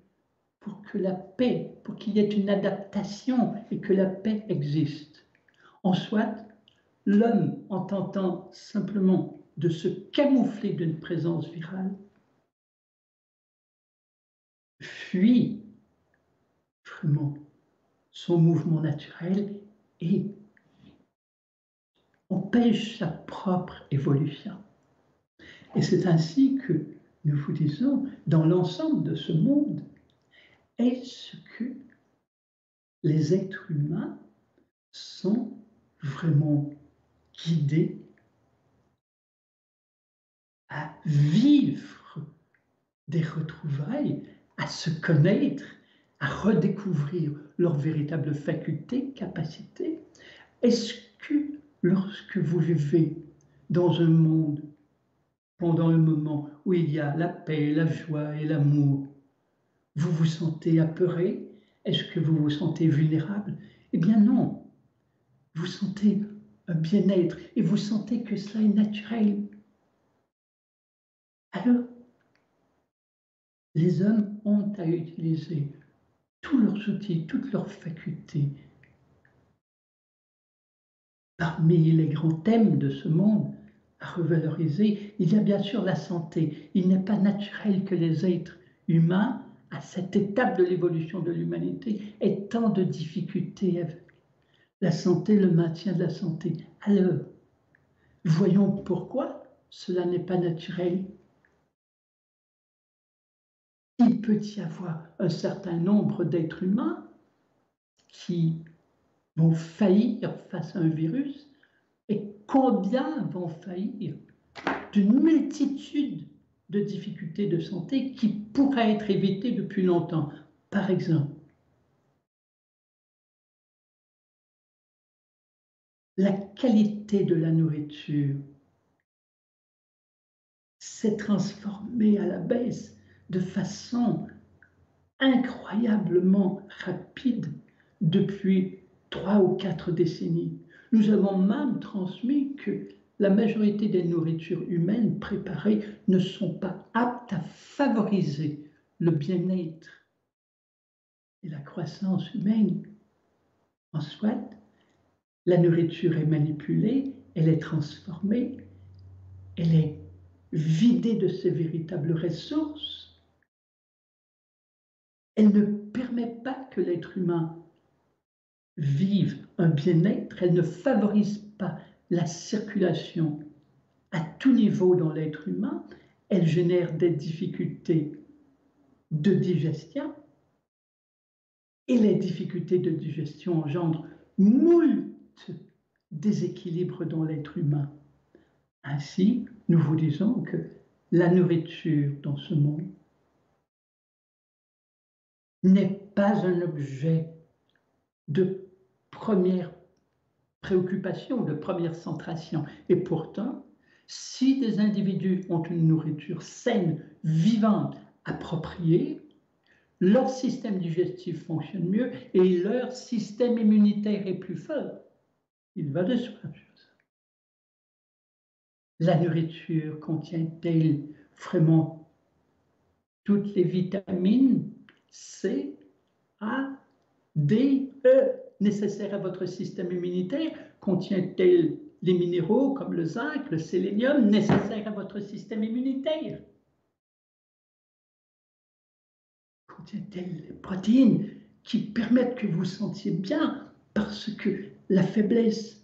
pour que la paix, pour qu'il y ait une adaptation et que la paix existe. En soit, l'homme, en tentant simplement de se camoufler d'une présence virale, fuit vraiment son mouvement naturel et empêche sa propre évolution. Et c'est ainsi que nous vous disons, dans l'ensemble de ce monde, est-ce que les êtres humains sont vraiment guidés à vivre des retrouvailles, à se connaître, à redécouvrir leurs véritables facultés, capacités Est-ce que lorsque vous vivez dans un monde, pendant un moment où il y a la paix, la joie et l'amour, vous vous sentez apeuré? Est-ce que vous vous sentez vulnérable? Eh bien non. Vous sentez un bien-être et vous sentez que cela est naturel. Alors, les hommes ont à utiliser tous leurs outils, toutes leurs facultés. Parmi les grands thèmes de ce monde à revaloriser, il y a bien sûr la santé. Il n'est pas naturel que les êtres humains à cette étape de l'évolution de l'humanité est tant de difficultés avec la santé, le maintien de la santé. Alors, voyons pourquoi cela n'est pas naturel. Il peut y avoir un certain nombre d'êtres humains qui vont faillir face à un virus, et combien vont faillir d'une multitude de difficultés de santé qui pourraient être évitées depuis longtemps. Par exemple, la qualité de la nourriture s'est transformée à la baisse de façon incroyablement rapide depuis trois ou quatre décennies. Nous avons même transmis que la majorité des nourritures humaines préparées ne sont pas aptes à favoriser le bien-être et la croissance humaine. En soit, la nourriture est manipulée, elle est transformée, elle est vidée de ses véritables ressources. Elle ne permet pas que l'être humain vive un bien-être, elle ne favorise pas la circulation à tout niveau dans l'être humain, elle génère des difficultés de digestion et les difficultés de digestion engendrent moult déséquilibres dans l'être humain. Ainsi, nous vous disons que la nourriture dans ce monde n'est pas un objet de première préoccupation, de première centration. Et pourtant, si des individus ont une nourriture saine, vivante, appropriée, leur système digestif fonctionne mieux et leur système immunitaire est plus fort. Il va de soi. La nourriture contient-elle vraiment toutes les vitamines C, A, D, E nécessaires à votre système immunitaire Contient-elle les minéraux comme le zinc, le sélénium nécessaires à votre système immunitaire? Contient-elle les protéines qui permettent que vous vous sentiez bien parce que la faiblesse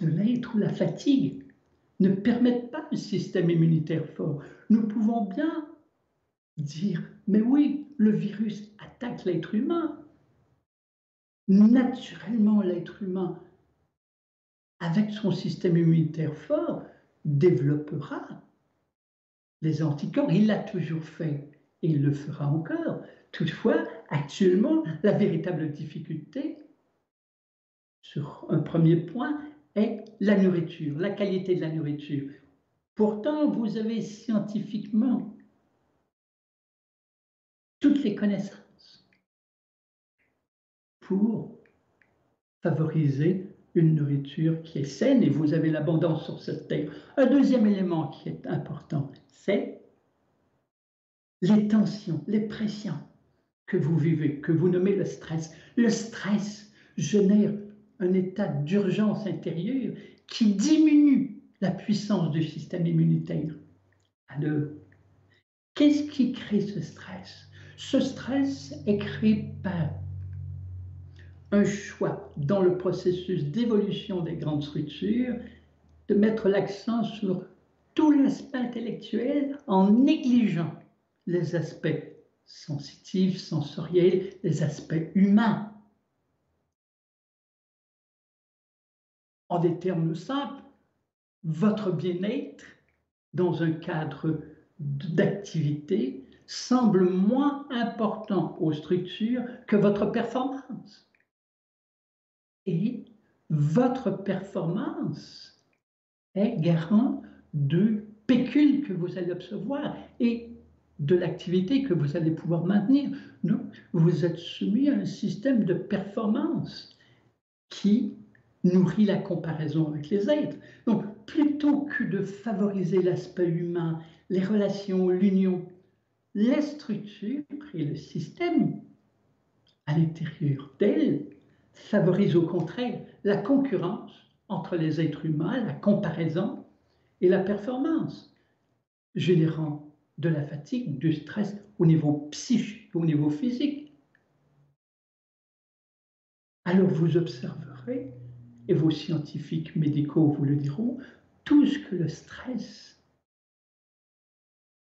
de l'être ou la fatigue ne permettent pas un système immunitaire fort? Nous pouvons bien dire, mais oui, le virus attaque l'être humain. Naturellement, l'être humain, avec son système immunitaire fort, développera les anticorps. Il l'a toujours fait et il le fera encore. Toutefois, actuellement, la véritable difficulté, sur un premier point, est la nourriture, la qualité de la nourriture. Pourtant, vous avez scientifiquement toutes les connaissances pour favoriser une nourriture qui est saine et vous avez l'abondance sur cette terre. Un deuxième élément qui est important, c'est les tensions, les pressions que vous vivez, que vous nommez le stress. Le stress génère un état d'urgence intérieure qui diminue la puissance du système immunitaire. Alors, qu'est-ce qui crée ce stress? Ce stress est créé par un choix dans le processus d'évolution des grandes structures de mettre l'accent sur tout l'aspect intellectuel en négligeant les aspects sensitifs, sensoriels, les aspects humains. En des termes simples, votre bien-être dans un cadre d'activité semble moins important aux structures que votre performance. Et votre performance est garant de pécule que vous allez observer et de l'activité que vous allez pouvoir maintenir. Non, vous êtes soumis à un système de performance qui nourrit la comparaison avec les êtres. Donc, plutôt que de favoriser l'aspect humain, les relations, l'union, les structures et le système à l'intérieur d'elles favorisent au contraire la concurrence entre les êtres humains, la comparaison et la performance, générant de la fatigue, du stress au niveau psychique, au niveau physique. Alors vous observerez, et vos scientifiques médicaux vous le diront, tout ce que le stress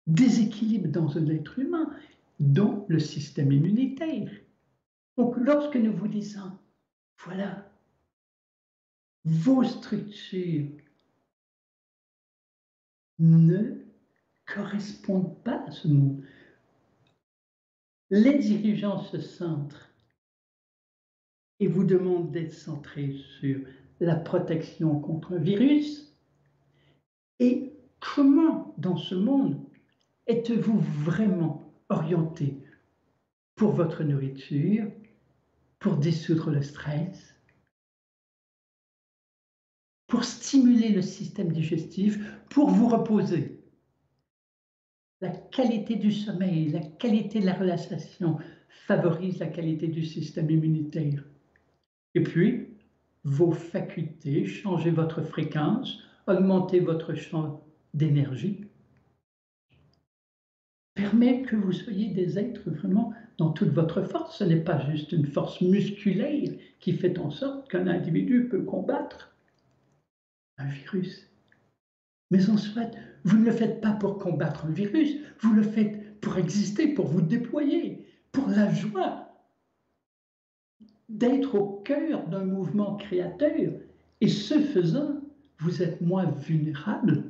déséquilibre dans un être humain, dont le système immunitaire. Donc lorsque nous vous disons, voilà, vos structures ne correspondent pas à ce monde. Les dirigeants se centrent et vous demandent d'être centrés sur la protection contre un virus. Et comment, dans ce monde, êtes-vous vraiment orienté pour votre nourriture, pour dissoudre le stress, pour stimuler le système digestif, pour vous reposer? La qualité du sommeil, la qualité de la relaxation favorise la qualité du système immunitaire. Et puis, vos facultés, changez votre fréquence, augmentez votre champ d'énergie, permet que vous soyez des êtres vraiment dans toute votre force. Ce n'est pas juste une force musculaire qui fait en sorte qu'un individu peut combattre un virus. Mais en soit, vous ne le faites pas pour combattre le virus, vous le faites pour exister, pour vous déployer, pour la joie d'être au cœur d'un mouvement créateur. Et ce faisant, vous êtes moins vulnérable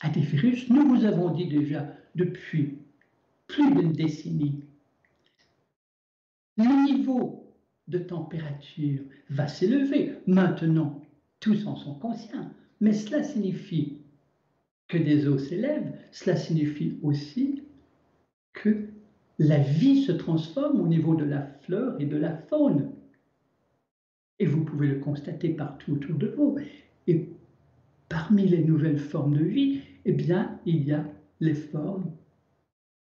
à des virus. Nous vous avons dit déjà depuis plus d'une décennie, le niveau de température va s'élever. Maintenant, tous en sont conscients. Mais cela signifie que des eaux s'élèvent, cela signifie aussi que la vie se transforme au niveau de la fleur et de la faune. Et vous pouvez le constater partout autour de vous. Et parmi les nouvelles formes de vie, eh bien, il y a les formes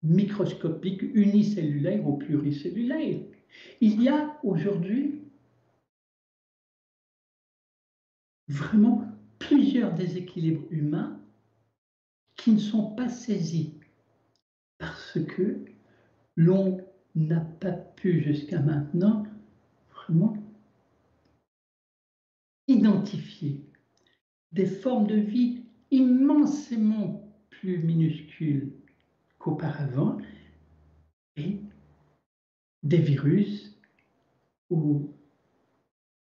microscopiques unicellulaires ou pluricellulaires. Il y a aujourd'hui vraiment plusieurs déséquilibres humains qui ne sont pas saisis parce que l'on n'a pas pu jusqu'à maintenant vraiment identifier des formes de vie immensément plus minuscules qu'auparavant et des virus ou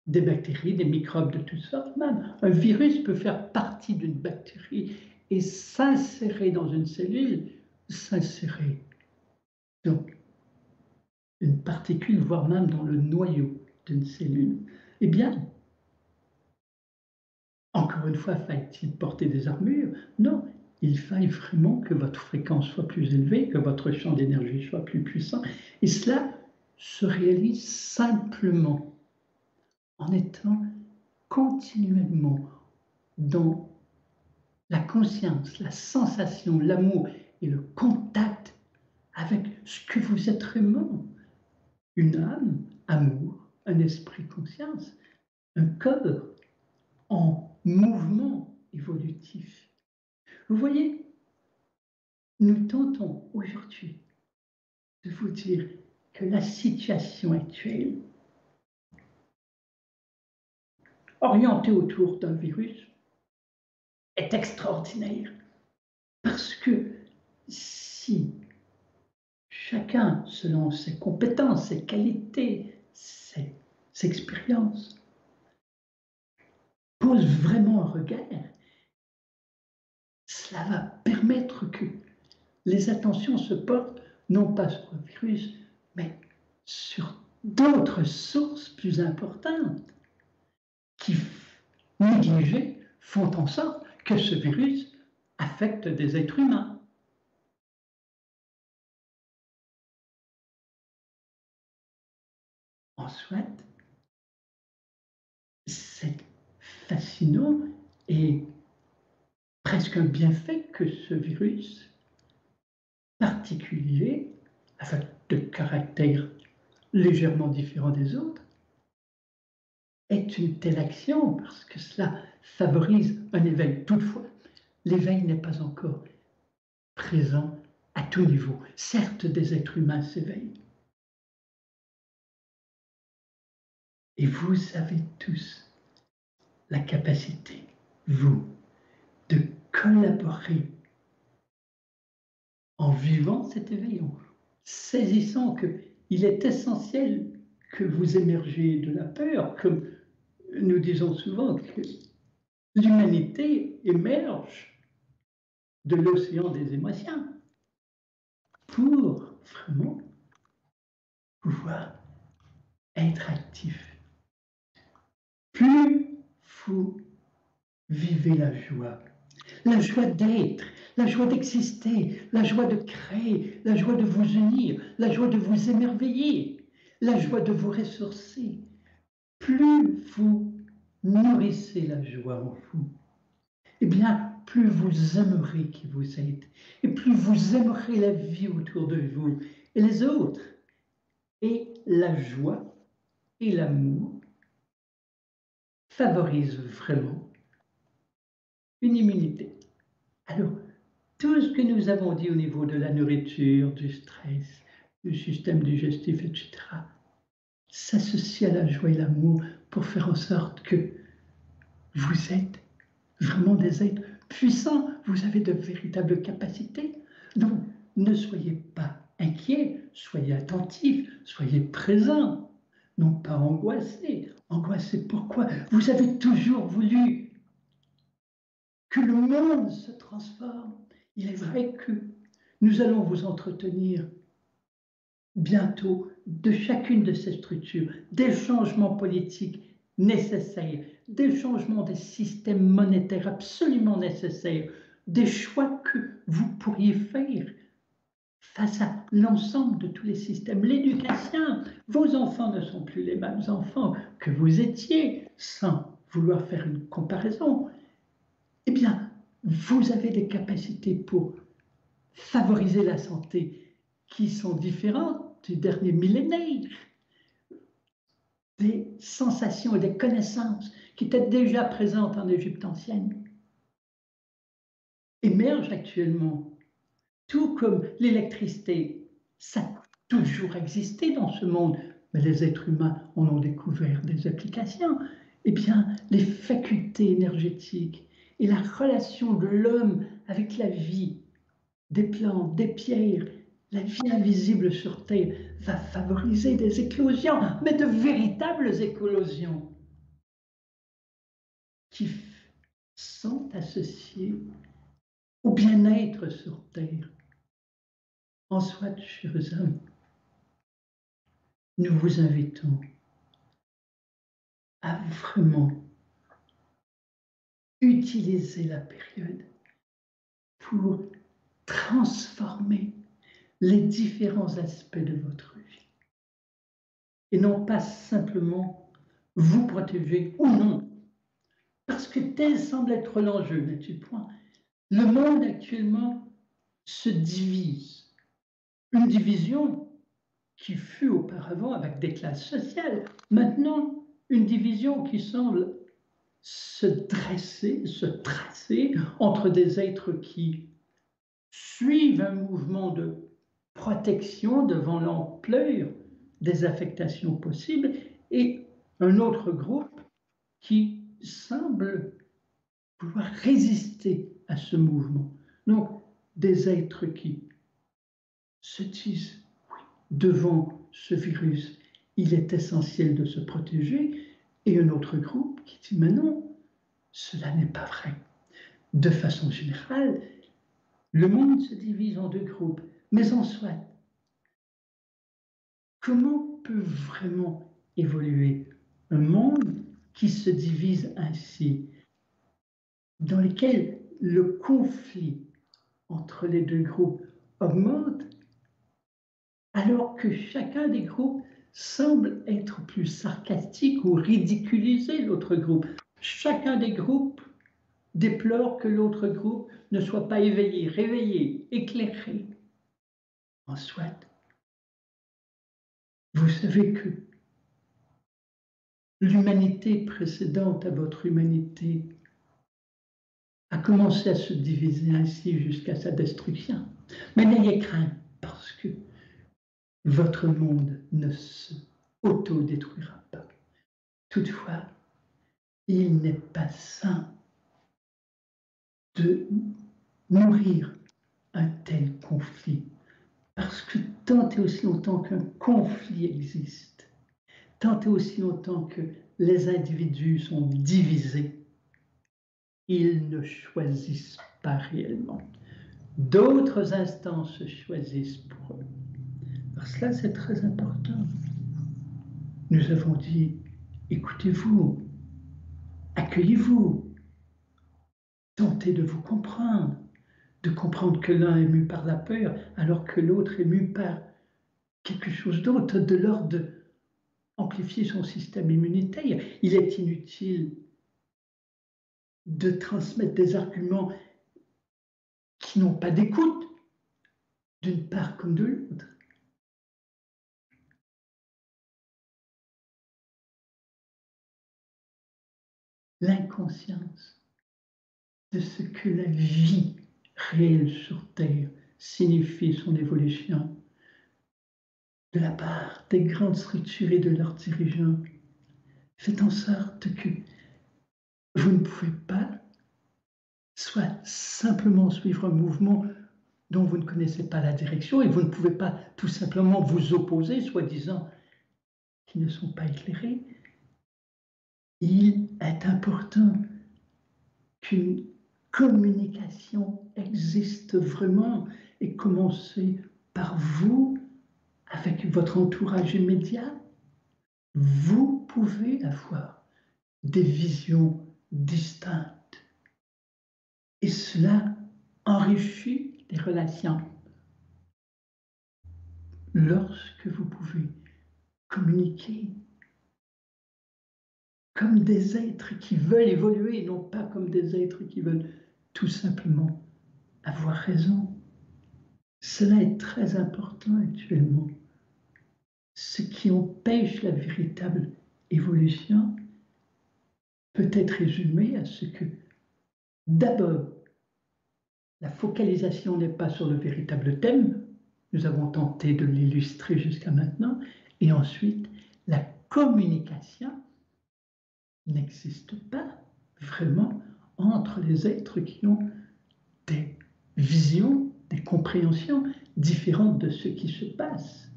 des bactéries, des microbes de toutes sortes même. Un virus peut faire partie d'une bactérie et s'insérer dans une cellule, s'insérer dans une particule, voire même dans le noyau d'une cellule. Eh bien, encore une fois, faille-t-il porter des armures? Non, il faille vraiment que votre fréquence soit plus élevée, que votre champ d'énergie soit plus puissant. Et cela se réalise simplement en étant continuellement dans la conscience, la sensation, l'amour et le contact avec ce que vous êtes vraiment. Une âme, amour, un esprit conscience, un corps en mouvement évolutif. Vous voyez, nous tentons aujourd'hui de vous dire que la situation actuelle, orientée autour d'un virus, est extraordinaire. Parce que si chacun, selon ses compétences, ses qualités, ses, expériences, pose vraiment un regard, cela va permettre que les attentions se portent non pas sur le virus, mais sur d'autres sources plus importantes qui, négligées, font en sorte que ce virus affecte des êtres humains. En soit, c'est fascinant et presque un bienfait que ce virus particulier, avec de caractères légèrement différents des autres, est une telle action parce que cela favorise un éveil. Toutefois, l'éveil n'est pas encore présent à tout niveau. Certes, des êtres humains s'éveillent. Et vous avez tous la capacité, vous, de collaborer en vivant cet éveil, en saisissant qu'il est essentiel que vous émergiez de la peur, comme nous disons souvent que l'humanité émerge de l'océan des émotions pour vraiment pouvoir être actif. Plus vous vivez la joie, la joie d'être, la joie d'exister, la joie de créer, la joie de vous unir, la joie de vous émerveiller, la joie de vous ressourcer, plus vous nourrissez la joie en vous, eh bien, plus vous aimerez qui vous êtes, et plus vous aimerez la vie autour de vous et les autres. Et la joie et l'amour favorisent vraiment une immunité. Alors, tout ce que nous avons dit au niveau de la nourriture, du stress, du système digestif, etc., s'associe à la joie et l'amour pour faire en sorte que vous êtes vraiment des êtres puissants, vous avez de véritables capacités. Donc, ne soyez pas inquiets, soyez attentifs, soyez présents, non pas angoissés. Angoissés pourquoi? Vous avez toujours voulu que le monde se transforme. Il est vrai que nous allons vous entretenir bientôt de chacune de ces structures des changements politiques nécessaires, des changements des systèmes monétaires absolument nécessaires, des choix que vous pourriez faire face à l'ensemble de tous les systèmes. L'éducation, vos enfants ne sont plus les mêmes enfants que vous étiez, sans vouloir faire une comparaison. Eh bien, vous avez des capacités pour favoriser la santé qui sont différentes du dernier millénaire. Des sensations et des connaissances qui étaient déjà présentes en Égypte ancienne émergent actuellement, tout comme l'électricité. Ça a toujours existé dans ce monde, mais les êtres humains en ont découvert des applications. Eh bien, les facultés énergétiques et la relation de l'homme avec la vie, des plantes, des pierres, la vie invisible sur Terre va favoriser des éclosions, mais de véritables éclosions qui sont associées au bien-être sur Terre. En soit, chers hommes, nous vous invitons à vraiment utiliser la période pour transformer les différents aspects de votre vie. Et non pas simplement vous protéger ou non. Parce que tel semble être l'enjeu, n'est-ce point? Le monde actuellement se divise. Une division qui fut auparavant avec des classes sociales. Maintenant, une division qui semble se dresser, se tracer entre des êtres qui suivent un mouvement de protection devant l'ampleur des affectations possibles et un autre groupe qui semble pouvoir résister à ce mouvement. Donc, des êtres qui se disent, oui, devant ce virus, il est essentiel de se protéger, et un autre groupe qui dit, mais non, cela n'est pas vrai. De façon générale, le monde se divise en deux groupes. Mais en soi, comment peut vraiment évoluer un monde qui se divise ainsi, dans lequel le conflit entre les deux groupes augmente, alors que chacun des groupes semble être plus sarcastique ou ridiculiser l'autre groupe. Chacun des groupes déplore que l'autre groupe ne soit pas éveillé, réveillé, éclairé en soit. Vous savez que l'humanité précédente à votre humanité a commencé à se diviser ainsi jusqu'à sa destruction. Mais n'ayez crainte votre monde ne se autodétruira pas. Toutefois, il n'est pas sain de nourrir un tel conflit parce que tant et aussi longtemps qu'un conflit existe, tant et aussi longtemps que les individus sont divisés, ils ne choisissent pas réellement. D'autres instances choisissent pour eux. Cela, c'est très important. Nous avons dit, écoutez-vous, accueillez-vous, tentez de vous comprendre, de comprendre que l'un est mu par la peur alors que l'autre est mu par quelque chose d'autre, de l'ordre d'amplifier son système immunitaire. Il est inutile de transmettre des arguments qui n'ont pas d'écoute, d'une part comme de l'autre. L'inconscience de ce que la vie réel sur Terre signifie son évolution de la part des grandes structures et de leurs dirigeants. Faites en sorte que vous ne pouvez pas soit simplement suivre un mouvement dont vous ne connaissez pas la direction et vous ne pouvez pas tout simplement vous opposer, soi-disant, qui ne sont pas éclairés. Il est important qu'une communication existe vraiment et commencer par vous avec votre entourage immédiat, vous pouvez avoir des visions distinctes. Et cela enrichit les relations. Lorsque vous pouvez communiquer comme des êtres qui veulent évoluer, non pas comme des êtres qui veulent tout simplement avoir raison. Cela est très important actuellement. Ce qui empêche la véritable évolution peut être résumé à ce que, d'abord, la focalisation n'est pas sur le véritable thème, nous avons tenté de l'illustrer jusqu'à maintenant, et ensuite, la communication n'existe pas vraiment entre les êtres qui ont des visions, des compréhensions différentes de ce qui se passe.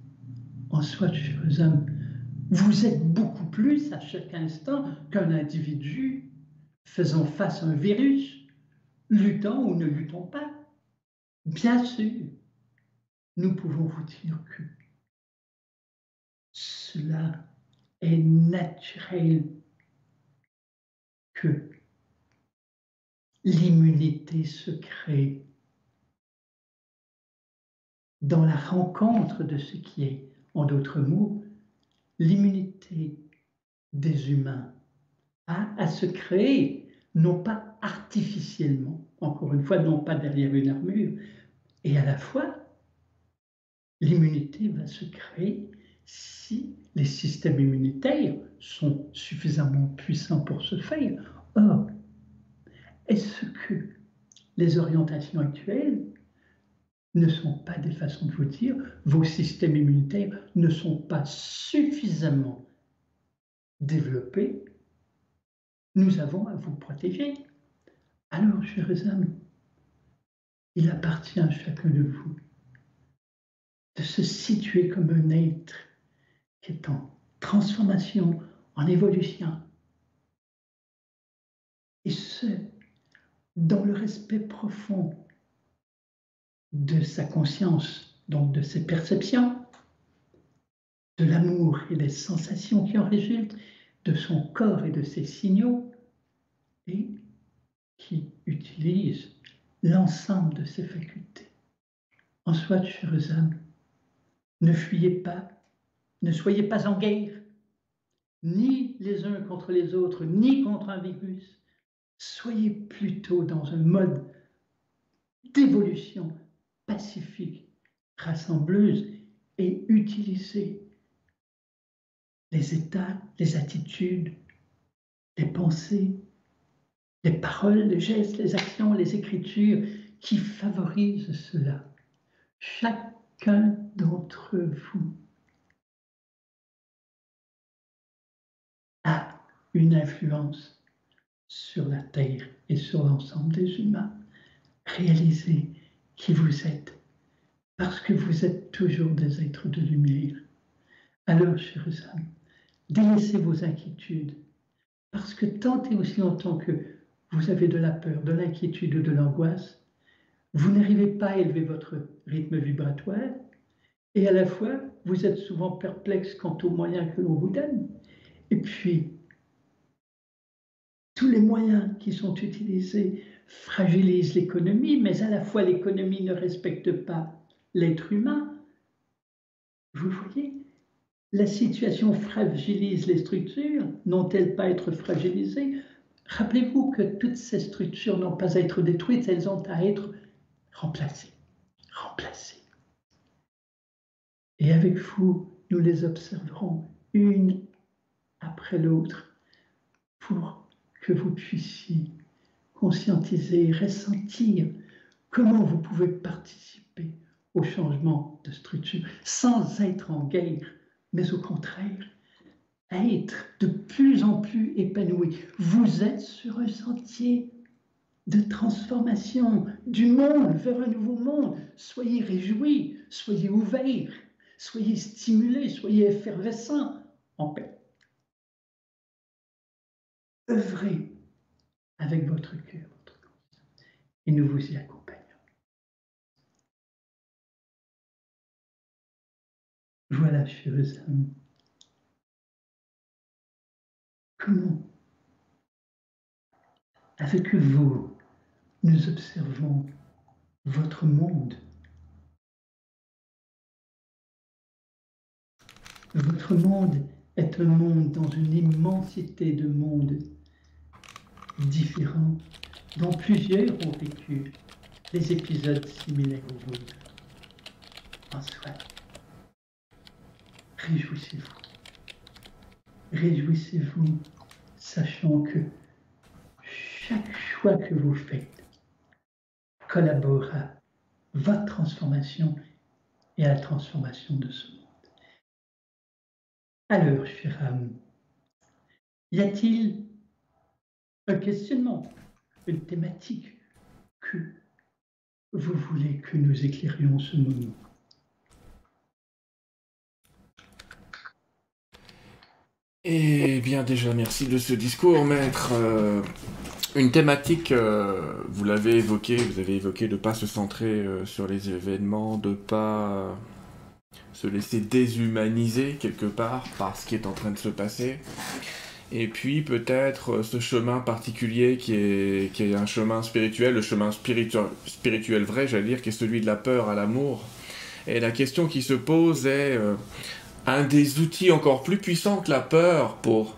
En soi, chers hommes, vous êtes beaucoup plus à chaque instant qu'un individu faisant face à un virus, luttant ou ne luttant pas. Bien sûr, nous pouvons vous dire que cela est naturel l'immunité se crée dans la rencontre de ce qui est, en d'autres mots, l'immunité des humains. À se créer, non pas artificiellement, encore une fois, non pas derrière une armure, et à la fois, l'immunité va se créer si les systèmes immunitaires sont suffisamment puissants pour ce faire. Or, est-ce que les orientations actuelles ne sont pas des façons de vous dire vos systèmes immunitaires ne sont pas suffisamment développés, nous avons à vous protéger. Alors, chers amis, il appartient à chacun de vous de se situer comme un être qui est en transformation, en évolution. Et ce, dans le respect profond de sa conscience, donc de ses perceptions, de l'amour et des sensations qui en résultent, de son corps et de ses signaux, et qui utilise l'ensemble de ses facultés. En soi, chers âmes, ne fuyez pas, ne soyez pas en guerre, ni les uns contre les autres, ni contre un virus. Soyez plutôt dans un mode d'évolution pacifique, rassembleuse et utilisez les états, les attitudes, les pensées, les paroles, les gestes, les actions, les écritures qui favorisent cela. Chacun d'entre vous a une influence sur la Terre et sur l'ensemble des humains. Réalisez qui vous êtes, parce que vous êtes toujours des êtres de lumière. Alors, chers amis, délaissez vos inquiétudes, parce que tant et aussi longtemps que vous avez de la peur, de l'inquiétude ou de l'angoisse, vous n'arrivez pas à élever votre rythme vibratoire, et à la fois, vous êtes souvent perplexe quant aux moyens que l'on vous donne. Et puis, tous les moyens qui sont utilisés fragilise l'économie, mais à la fois l'économie ne respecte pas l'être humain. Vous voyez, la situation fragilise les structures, n'ont-elles pas à être fragilisées? Rappelez-vous que toutes ces structures n'ont pas à être détruites, elles ont à être remplacées. Remplacées. Et avec vous, nous les observerons une après l'autre pour que vous puissiez conscientiser, ressentir comment vous pouvez participer au changement de structure sans être en guerre, mais au contraire, être de plus en plus épanoui. Vous êtes sur un sentier de transformation du monde vers un nouveau monde. Soyez réjouis, soyez ouverts, soyez stimulés, soyez effervescents en paix. Œuvrez avec votre cœur, votre conscience. Et nous vous y accompagnons. Voilà, chers amis. Comment, avec vous, nous observons votre monde Votre monde est un monde dans une immensité de mondes différents, dont plusieurs ont vécu des épisodes similaires au vôtre. En soi, réjouissez-vous. Réjouissez-vous, sachant que chaque choix que vous faites collabore à votre transformation et à la transformation de ce monde. Alors, chère âme, y a-t-il un questionnement, une thématique que vous voulez que nous éclairions ce moment
Eh bien déjà, merci de ce discours, maître. Euh, une thématique, euh, vous l'avez évoqué, vous avez évoqué de ne pas se centrer euh, sur les événements, de ne pas se laisser déshumaniser quelque part par ce qui est en train de se passer. Et puis peut-être euh, ce chemin particulier qui est, qui est un chemin spirituel, le chemin spirituel, vrai, j'allais dire, qui est celui de la peur à l'amour. Et la question qui se pose est euh, un des outils encore plus puissants que la peur pour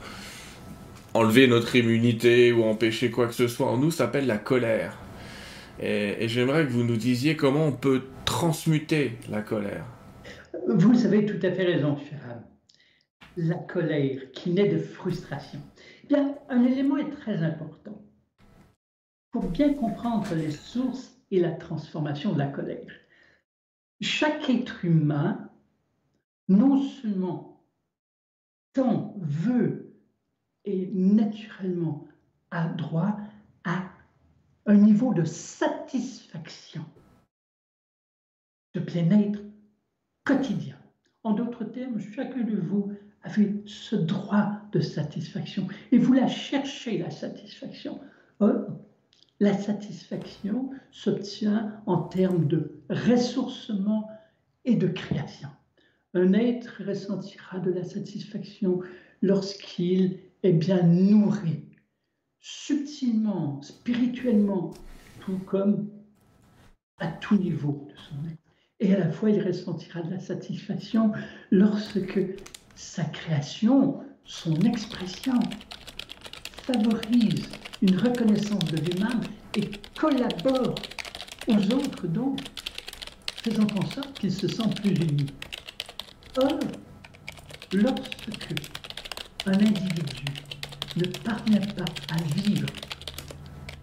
enlever notre immunité ou empêcher quoi que ce soit en nous s'appelle la colère. Et, j'aimerais que vous nous disiez comment on peut transmuter la colère.
Vous avez tout à fait raison, cher La colère qui naît de frustration. Eh bien, un élément est très important. Pour bien comprendre les sources et la transformation de la colère, chaque être humain, non seulement tant veut et naturellement a droit à un niveau de satisfaction, de bien-être quotidien. En d'autres termes, chacun de vous avait ce droit de satisfaction et vous la cherchez, la satisfaction. la satisfaction s'obtient en termes de ressourcement et de création. Un être ressentira de la satisfaction lorsqu'il est bien nourri, subtilement, spirituellement, tout comme à tout niveau de son être et à la fois il ressentira de la satisfaction lorsque sa création, son expression favorise une reconnaissance de lui-même et collabore aux autres donc, faisant en sorte qu'il se sent plus unis. Or, lorsque un individu ne parvient pas à vivre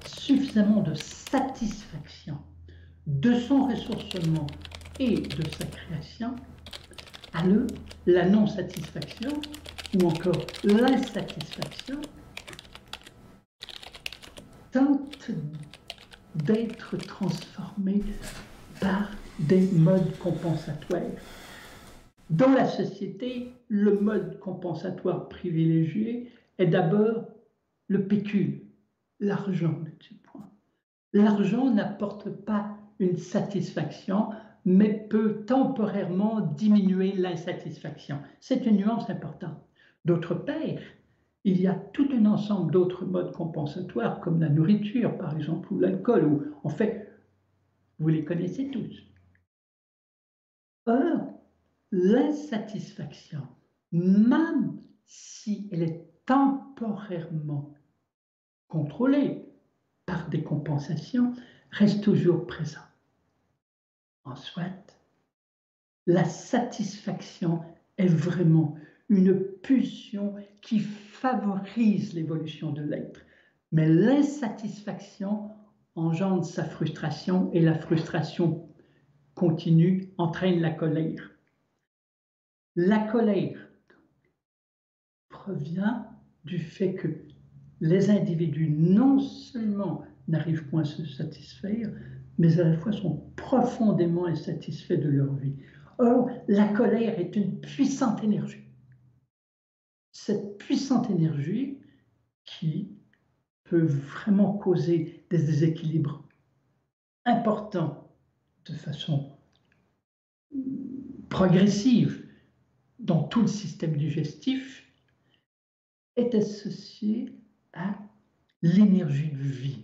suffisamment de satisfaction de son ressourcement et de sa création, alors la non-satisfaction ou encore l'insatisfaction tente d'être transformée par des modes compensatoires. Dans la société, le mode compensatoire privilégié est d'abord le pécule, l'argent point. L'argent n'apporte pas une satisfaction, mais peut temporairement diminuer l'insatisfaction. C'est une nuance importante. D'autre part, il y a tout un ensemble d'autres modes compensatoires, comme la nourriture, par exemple, ou l'alcool, ou en fait, vous les connaissez tous. Or, l'insatisfaction, même si elle est temporairement contrôlée par des compensations, reste toujours présente en soit, la satisfaction est vraiment une pulsion qui favorise l'évolution de l'être. Mais l'insatisfaction engendre sa frustration et la frustration continue entraîne la colère. La colère provient du fait que les individus non seulement n'arrivent point à se satisfaire, mais à la fois sont profondément insatisfaits de leur vie. Or, la colère est une puissante énergie. Cette puissante énergie qui peut vraiment causer des déséquilibres importants de façon progressive dans tout le système digestif est associée à l'énergie de vie.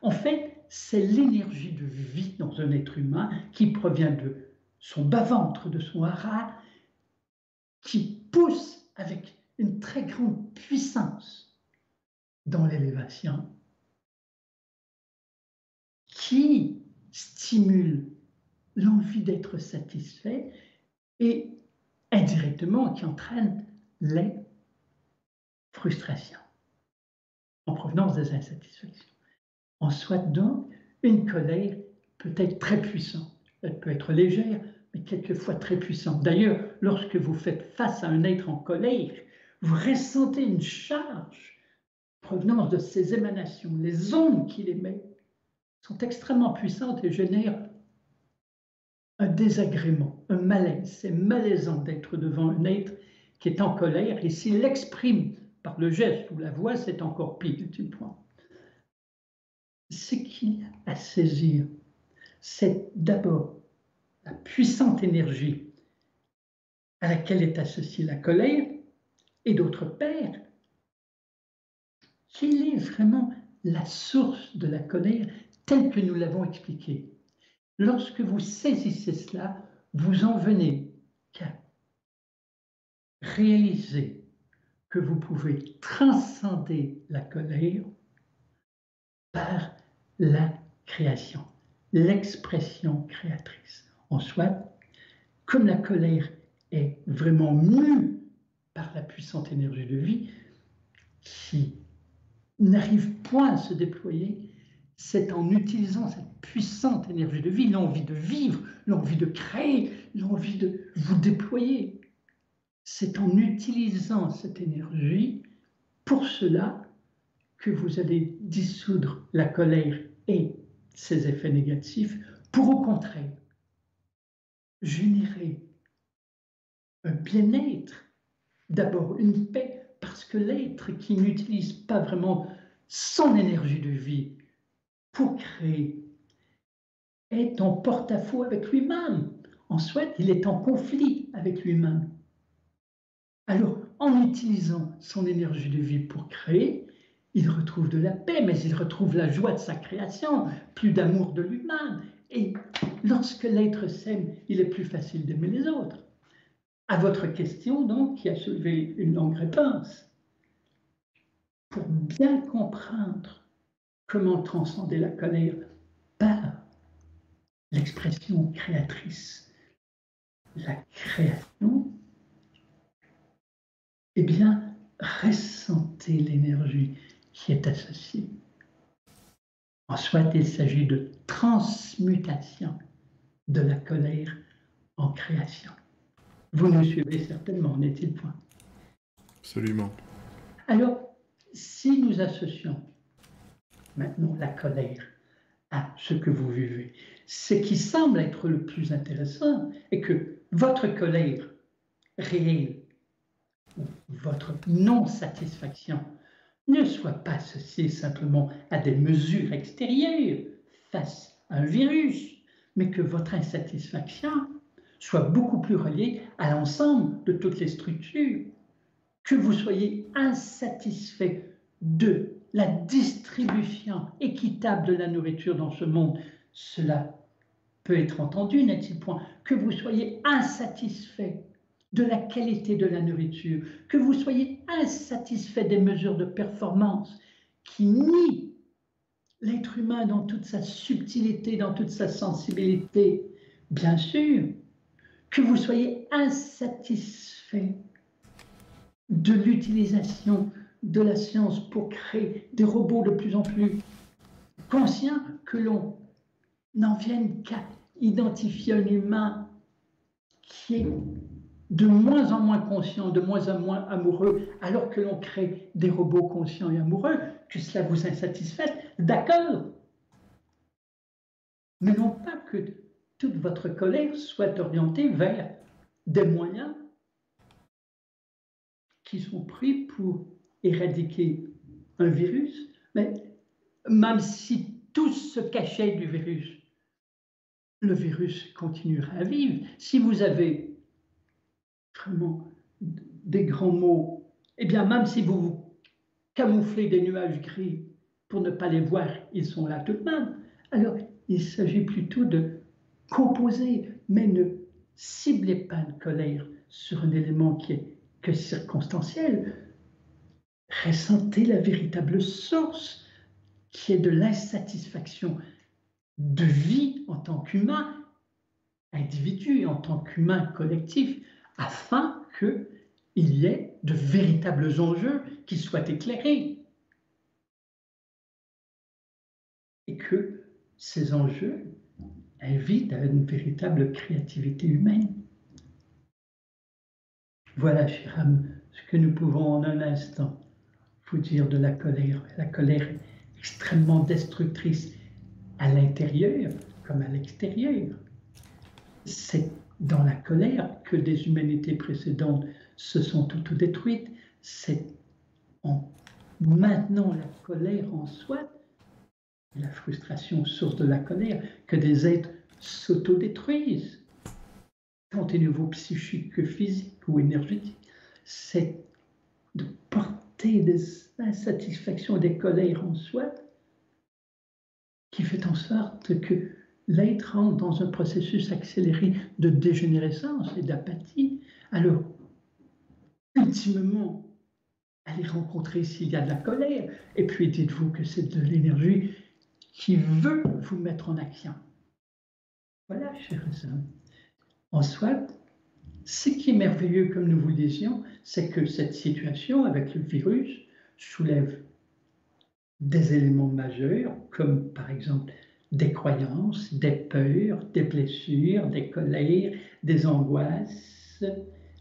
En fait, c'est l'énergie de vie dans un être humain qui provient de son bas-ventre, de son hara, qui pousse avec une très grande puissance dans l'élévation, qui stimule l'envie d'être satisfait et indirectement qui entraîne les frustrations en provenance des insatisfactions. En soit donc, une colère peut être très puissante. Elle peut être légère, mais quelquefois très puissante. D'ailleurs, lorsque vous faites face à un être en colère, vous ressentez une charge en provenance de ces émanations. Les ondes qu'il émet sont extrêmement puissantes et génèrent un désagrément, un malaise. C'est malaisant d'être devant un être qui est en colère et s'il l'exprime par le geste ou la voix, c'est encore pire, tu. Ce qu'il y a à saisir, c'est d'abord la puissante énergie à laquelle est associée la colère, et d'autre part, quelle est vraiment la source de la colère telle que nous l'avons expliquée. Lorsque vous saisissez cela, vous en venez qu'à réaliser que vous pouvez transcender la colère par la création, l'expression créatrice. En soi, comme la colère est vraiment mue par la puissante énergie de vie, qui n'arrive point à se déployer, c'est en utilisant cette puissante énergie de vie, l'envie de vivre, l'envie de créer, l'envie de vous déployer. C'est en utilisant cette énergie pour cela que vous allez dissoudre la colère et ses effets négatifs pour au contraire générer un bien-être, d'abord une paix, parce que l'être qui n'utilise pas vraiment son énergie de vie pour créer est en porte-à-faux avec lui-même. En soit, il est en conflit avec lui-même. Alors, en utilisant son énergie de vie pour créer, il retrouve de la paix, mais il retrouve la joie de sa création, plus d'amour de lui-même. Et lorsque l'être s'aime, il est plus facile d'aimer les autres. À votre question, donc, qui a soulevé une longue réponse, pour bien comprendre comment transcender la colère par l'expression créatrice, la création, eh bien, ressentez l'énergie qui est associée. En soit, il s'agit de transmutation de la colère en création. Vous nous suivez certainement, n'est-il point?
Absolument.
Alors, si nous associons maintenant la colère à ce que vous vivez, ce qui semble être le plus intéressant est que votre colère réelle, votre non-satisfaction, ne soit pas associée simplement à des mesures extérieures face à un virus, mais que votre insatisfaction soit beaucoup plus reliée à l'ensemble de toutes les structures, que vous soyez insatisfait de la distribution équitable de la nourriture dans ce monde, cela peut être entendu, n'est-il point? Que vous soyez insatisfait de la qualité de la nourriture, que vous soyez insatisfait des mesures de performance qui nient l'être humain dans toute sa subtilité, dans toute sa sensibilité, bien sûr, que vous soyez insatisfait de l'utilisation de la science pour créer des robots de plus en plus conscients que l'on n'en vienne qu'à identifier un humain qui est de moins en moins conscient, de moins en moins amoureux, alors que l'on crée des robots conscients et amoureux, que cela vous insatisfait, d'accord. Mais non pas que toute votre colère soit orientée vers des moyens qui sont pris pour éradiquer un virus, mais même si tout se cachait du virus, le virus continuera à vivre. Si vous avez vraiment des grands mots, eh bien, même si vous vous camouflez des nuages gris pour ne pas les voir, ils sont là tout de même. Alors, il s'agit plutôt de composer, mais ne ciblez pas une colère sur un élément qui est que circonstanciel. Ressentez la véritable source qui est de l'insatisfaction de vie en tant qu'humain, individu et en tant qu'humain collectif, afin qu'il y ait de véritables enjeux qui soient éclairés. Et que ces enjeux invitent à une véritable créativité humaine. Voilà, cher âme, ce que nous pouvons en un instant vous dire de la colère. La colère extrêmement destructrice à l'intérieur comme à l'extérieur. C'est dans la colère que des humanités précédentes se sont autodétruites. C'est en maintenant la colère en soi, la frustration source de la colère, que des êtres s'autodétruisent, tant au niveau psychique que physique ou énergétique. C'est de porter des insatisfactions, des colères en soi, qui fait en sorte que l'être entre dans un processus accéléré de dégénérescence et d'apathie. Alors, ultimement, allez rencontrer s'il y a de la colère, et puis dites-vous que c'est de l'énergie qui veut vous mettre en action. Voilà, chers hommes. En soit, ce qui est merveilleux, comme nous vous disions, c'est que cette situation avec le virus soulève des éléments majeurs, comme par exemple des croyances, des peurs, des blessures, des colères, des angoisses,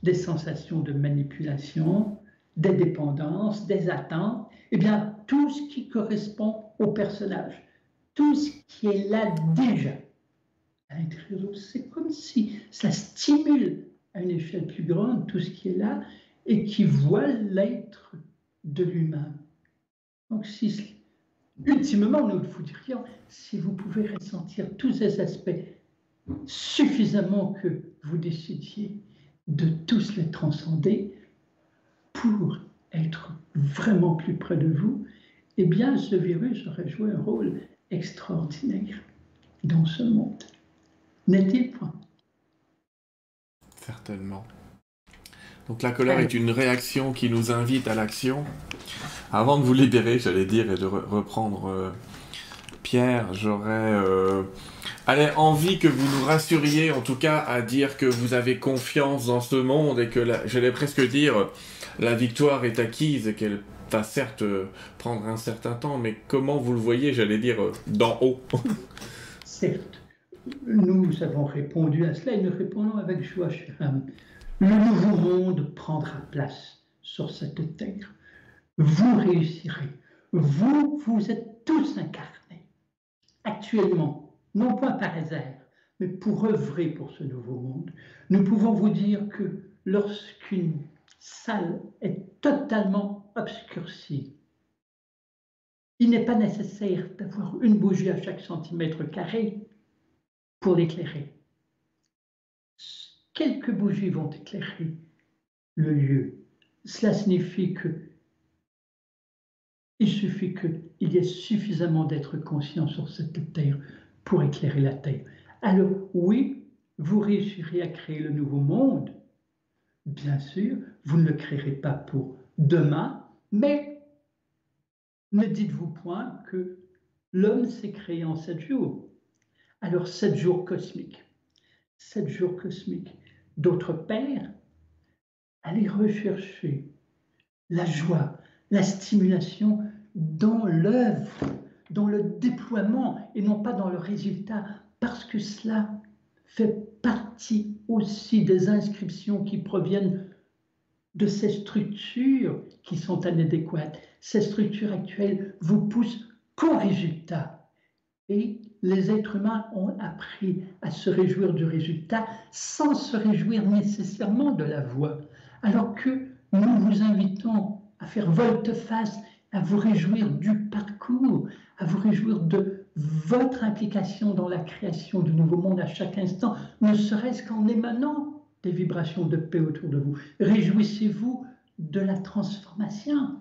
des sensations de manipulation, des dépendances, des attentes, eh bien tout ce qui correspond au personnage, tout ce qui est là déjà c'est comme si ça stimule à une échelle plus grande tout ce qui est là et qui voit l'être de l'humain. Donc si ultimement nous vous dirions, si vous pouvez ressentir tous ces aspects suffisamment que vous décidiez de tous les transcender pour être vraiment plus près de vous, eh bien ce virus aurait joué un rôle extraordinaire dans ce monde. N'est-il point?
Certainement. Donc la colère est une réaction qui nous invite à l'action. Avant de vous libérer, j'allais dire, et de reprendre euh, Pierre, j'aurais euh, envie que vous nous rassuriez, en tout cas, à dire que vous avez confiance dans ce monde et que, j'allais presque dire, la victoire est acquise et qu'elle va certes euh, prendre un certain temps, mais comment vous le voyez, j'allais dire, d'en haut?
Certes, nous avons répondu à cela et nous répondons avec joie, cher le nouveau monde prendra place sur cette terre. Vous réussirez. Vous, vous êtes tous incarnés. Actuellement, non pas par hasard, mais pour œuvrer pour ce nouveau monde. Nous pouvons vous dire que lorsqu'une salle est totalement obscurcie, il n'est pas nécessaire d'avoir une bougie à chaque centimètre carré pour l'éclairer quelques bougies vont éclairer le lieu. Cela signifie que il suffit qu'il y ait suffisamment d'être conscient sur cette terre pour éclairer la terre. Alors oui, vous réussirez à créer le nouveau monde. Bien sûr, vous ne le créerez pas pour demain, mais ne dites-vous point que l'homme s'est créé en sept jours. Alors sept jours cosmiques. Sept jours cosmiques. D'autre part, aller rechercher la joie, la stimulation dans l'œuvre, dans le déploiement et non pas dans le résultat, parce que cela fait partie aussi des inscriptions qui proviennent de ces structures qui sont inadéquates. Ces structures actuelles vous poussent qu'au résultat. Et les êtres humains ont appris à se réjouir du résultat sans se réjouir nécessairement de la voie. Alors que nous vous invitons à faire volte-face, à vous réjouir du parcours, à vous réjouir de votre implication dans la création du nouveau monde à chaque instant, ne serait-ce qu'en émanant des vibrations de paix autour de vous. Réjouissez-vous de la transformation.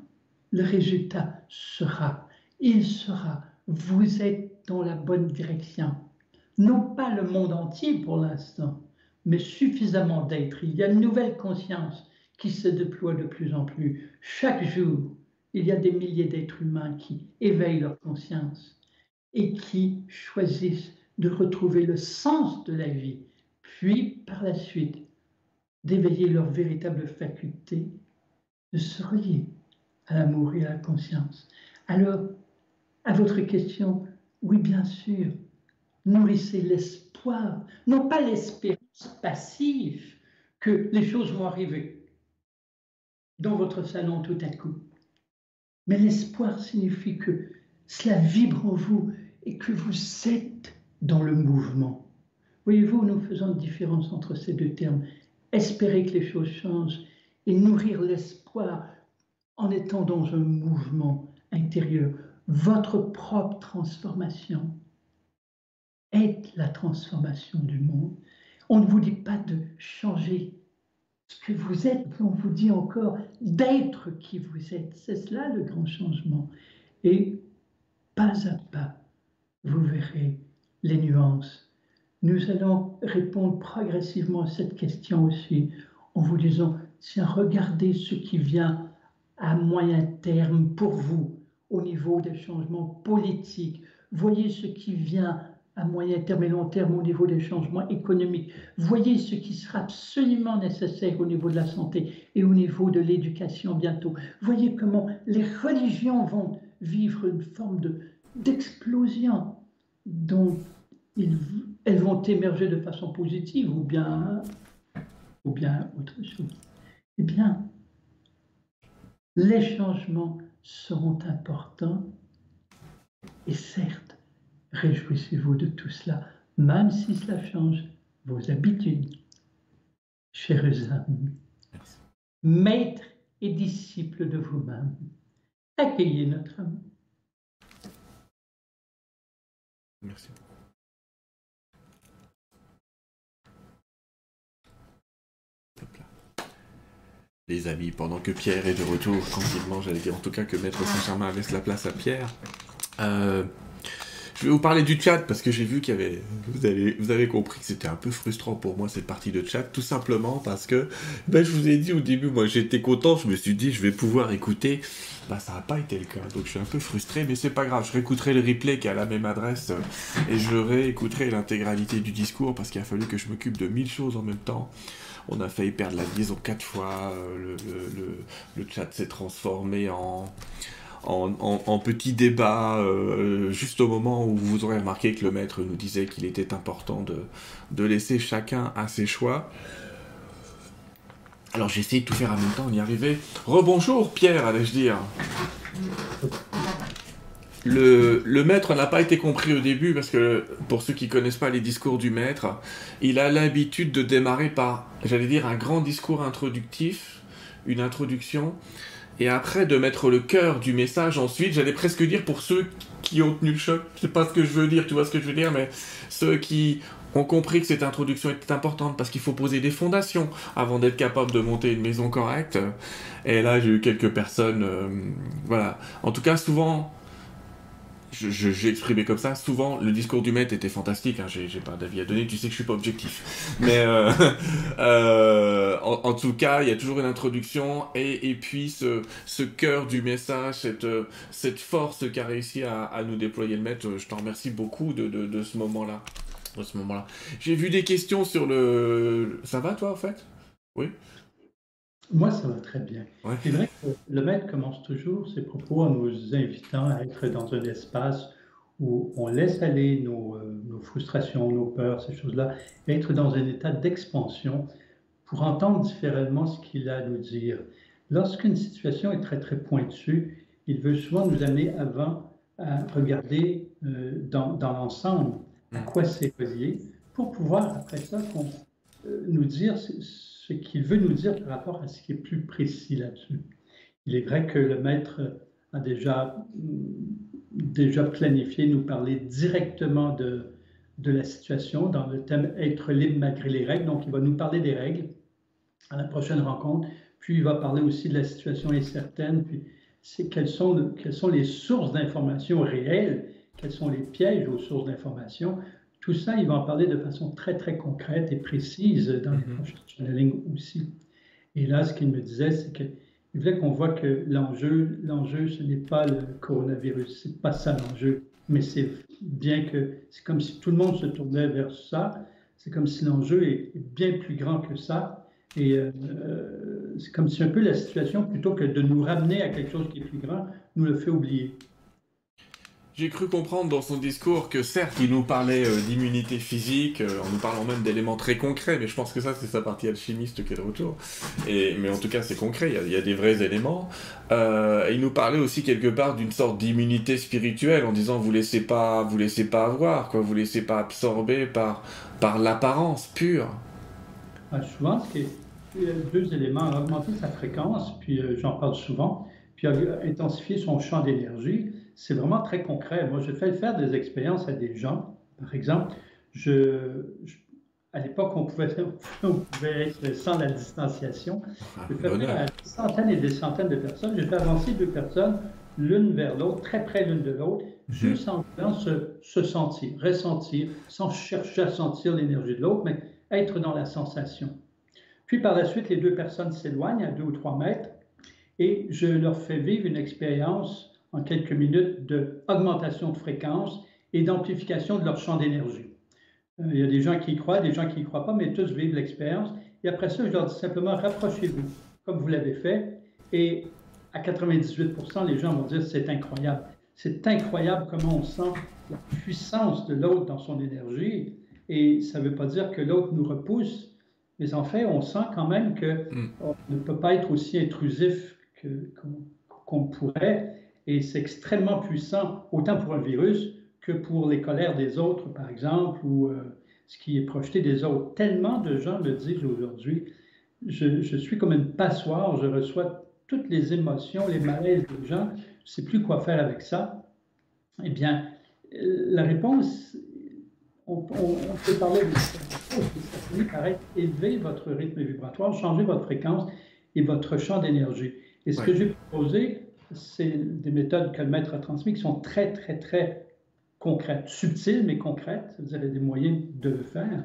Le résultat sera, il sera, vous êtes dans la bonne direction. Non pas le monde entier pour l'instant, mais suffisamment d'êtres. Il y a une nouvelle conscience qui se déploie de plus en plus. Chaque jour, il y a des milliers d'êtres humains qui éveillent leur conscience et qui choisissent de retrouver le sens de la vie, puis par la suite d'éveiller leur véritable faculté de se relier à l'amour et à la conscience. Alors, à votre question, oui, bien sûr, nourrissez l'espoir, non pas l'espérance passive que les choses vont arriver dans votre salon tout à coup, mais l'espoir signifie que cela vibre en vous et que vous êtes dans le mouvement. Voyez-vous, nous faisons une différence entre ces deux termes. Espérer que les choses changent et nourrir l'espoir en étant dans un mouvement intérieur. Votre propre transformation est la transformation du monde. On ne vous dit pas de changer ce que vous êtes, on vous dit encore d'être qui vous êtes. C'est cela le grand changement. Et pas à pas, vous verrez les nuances. Nous allons répondre progressivement à cette question aussi en vous disant, tiens, regardez ce qui vient à moyen terme pour vous au niveau des changements politiques. Voyez ce qui vient à moyen terme et long terme au niveau des changements économiques. Voyez ce qui sera absolument nécessaire au niveau de la santé et au niveau de l'éducation bientôt. Voyez comment les religions vont vivre une forme d'explosion dont elles vont émerger de façon positive ou bien, ou bien autre chose. Eh bien, les changements seront importants et certes, réjouissez-vous de tout cela, même si cela change vos habitudes. Chers amis, maîtres et disciples de vous-même, accueillez notre amour.
Merci. Les amis, pendant que Pierre est de retour tranquillement, j'allais dire en tout cas que Maître Saint-Germain laisse la place à Pierre. Euh, je vais vous parler du chat parce que j'ai vu qu'il y avait. Vous avez, vous avez compris que c'était un peu frustrant pour moi cette partie de chat, tout simplement parce que, ben, je vous ai dit au début, moi j'étais content, je me suis dit je vais pouvoir écouter. Bah, ça n'a pas été le cas, donc je suis un peu frustré, mais c'est pas grave, je réécouterai le replay qui est à la même adresse euh, et je réécouterai l'intégralité du discours parce qu'il a fallu que je m'occupe de mille choses en même temps. On a failli perdre la liaison quatre fois, euh, le, le chat s'est transformé en en, petit débat, euh, juste au moment où vous aurez remarqué que le maître nous disait qu'il était important de, laisser chacun à ses choix. Alors j'ai essayé de tout faire en même temps, on y arrivait. Rebonjour Pierre, allais-je dire. Le, le, maître n'a pas été compris au début parce que pour ceux qui connaissent pas les discours du maître, il a l'habitude de démarrer par, j'allais dire, un grand discours introductif, une introduction, et après de mettre le cœur du message ensuite, j'allais presque dire pour ceux qui ont tenu le choc, c'est pas ce que je veux dire, tu vois ce que je veux dire, mais ceux qui ont compris que cette introduction était importante parce qu'il faut poser des fondations avant d'être capable de monter une maison correcte. Et là, j'ai eu quelques personnes, euh, voilà. En tout cas, souvent, j'ai exprimé comme ça. Souvent, le discours du maître était fantastique. Hein, j'ai pas d'avis à donner. Tu sais que je suis pas objectif. Mais euh, euh, en, tout cas, il y a toujours une introduction et, et puis ce, ce cœur du message, cette, cette force qu'a réussi à, à, nous déployer le maître. Je t'en remercie beaucoup de, de, de ce moment-là. De ce moment-là. J'ai vu des questions sur le. Ça va toi en fait? Oui?
Moi, ça va très bien. C'est vrai que le maître commence toujours ses propos en nous invitant à être dans un espace où on laisse aller nos, euh, nos frustrations, nos peurs, ces choses-là, être dans un état d'expansion pour entendre différemment ce qu'il a à nous dire. Lorsqu'une situation est très, très pointue, il veut souvent nous amener avant à regarder euh, dans, dans l'ensemble à quoi c'est relié pour pouvoir, après ça, euh, nous dire ce qu'il veut nous dire par rapport à ce qui est plus précis là-dessus. Il est vrai que le maître a déjà, déjà planifié nous parler directement de,
de la situation dans le thème Être libre malgré les règles. Donc, il va nous parler des règles à la prochaine rencontre. Puis, il va parler aussi de la situation incertaine. Puis, c'est quelles sont, quelles sont les sources d'informations réelles, quels sont les pièges aux sources d'informations. Tout ça, il va en parler de façon très, très concrète et précise dans les mm-hmm. prochaines lignes aussi. Et là, ce qu'il me disait, c'est qu'il voulait qu'on voit que l'enjeu, l'enjeu, ce n'est pas le coronavirus, c'est pas ça l'enjeu mais c'est bien que c'est comme si tout le monde se tournait vers ça. C'est comme si l'enjeu est, bien plus grand que ça. Et euh, c'est comme si un peu la situation, plutôt que de nous ramener à quelque chose qui est plus grand, nous le fait oublier.
J'ai cru comprendre dans son discours que certes, il nous parlait euh, d'immunité physique, euh, en nous parlant même d'éléments très concrets, mais je pense que ça, c'est sa partie alchimiste qui est de retour. Et, mais en tout cas, c'est concret, il y, a, des vrais éléments. Euh, il nous parlait aussi quelque part d'une sorte d'immunité spirituelle, en disant vous laissez pas, vous laissez pas avoir, quoi, vous laissez pas absorber par, par l'apparence pure.
Ah, il y a deux éléments, augmenter sa fréquence, puis j'en parle souvent, puis intensifier son champ d'énergie c'est vraiment très concret. Moi, je fais faire des expériences à des gens. Par exemple, je, à l'époque, on pouvait, on pouvait être sans la distanciation. Je fais faire à des centaines et des centaines de personnes. J'ai fait avancer deux personnes l'une vers l'autre, très près l'une de l'autre, mhm. juste en voulant se, se, sentir, ressentir, sans chercher à sentir l'énergie de l'autre, mais être dans la sensation. Puis par la suite, les deux personnes s'éloignent à deux ou trois mètres et je leur fais vivre une expérience en quelques minutes d'augmentation de fréquence et d'amplification de leur champ d'énergie. Euh, il y a des gens qui y croient, des gens qui n'y croient pas, mais tous vivent l'expérience. Et après ça, je leur dis simplement rapprochez-vous, comme vous l'avez fait. Et à 98% les gens vont dire c'est incroyable. C'est incroyable comment on sent la puissance de l'autre dans son énergie. Et ça ne veut pas dire que l'autre nous repousse, mais en fait, on sent quand même qu'on mm. ne peut pas être aussi intrusif qu'on pourrait. Et c'est extrêmement puissant, autant pour un virus que pour les colères des autres, par exemple, ou euh, ce qui est projeté des autres. Tellement de gens le disent aujourd'hui. Je, je, suis comme une passoire, je reçois toutes les émotions, les malaises des gens, je ne sais plus quoi faire avec ça. Eh bien, la réponse, on, peut parler de ça, finit par être élever votre rythme vibratoire, changer votre fréquence et votre champ d'énergie. Et ce que j'ai proposé, c'est des méthodes que le maître a transmises qui sont très, très, très concrètes, subtiles mais concrètes. Vous avez des moyens de le faire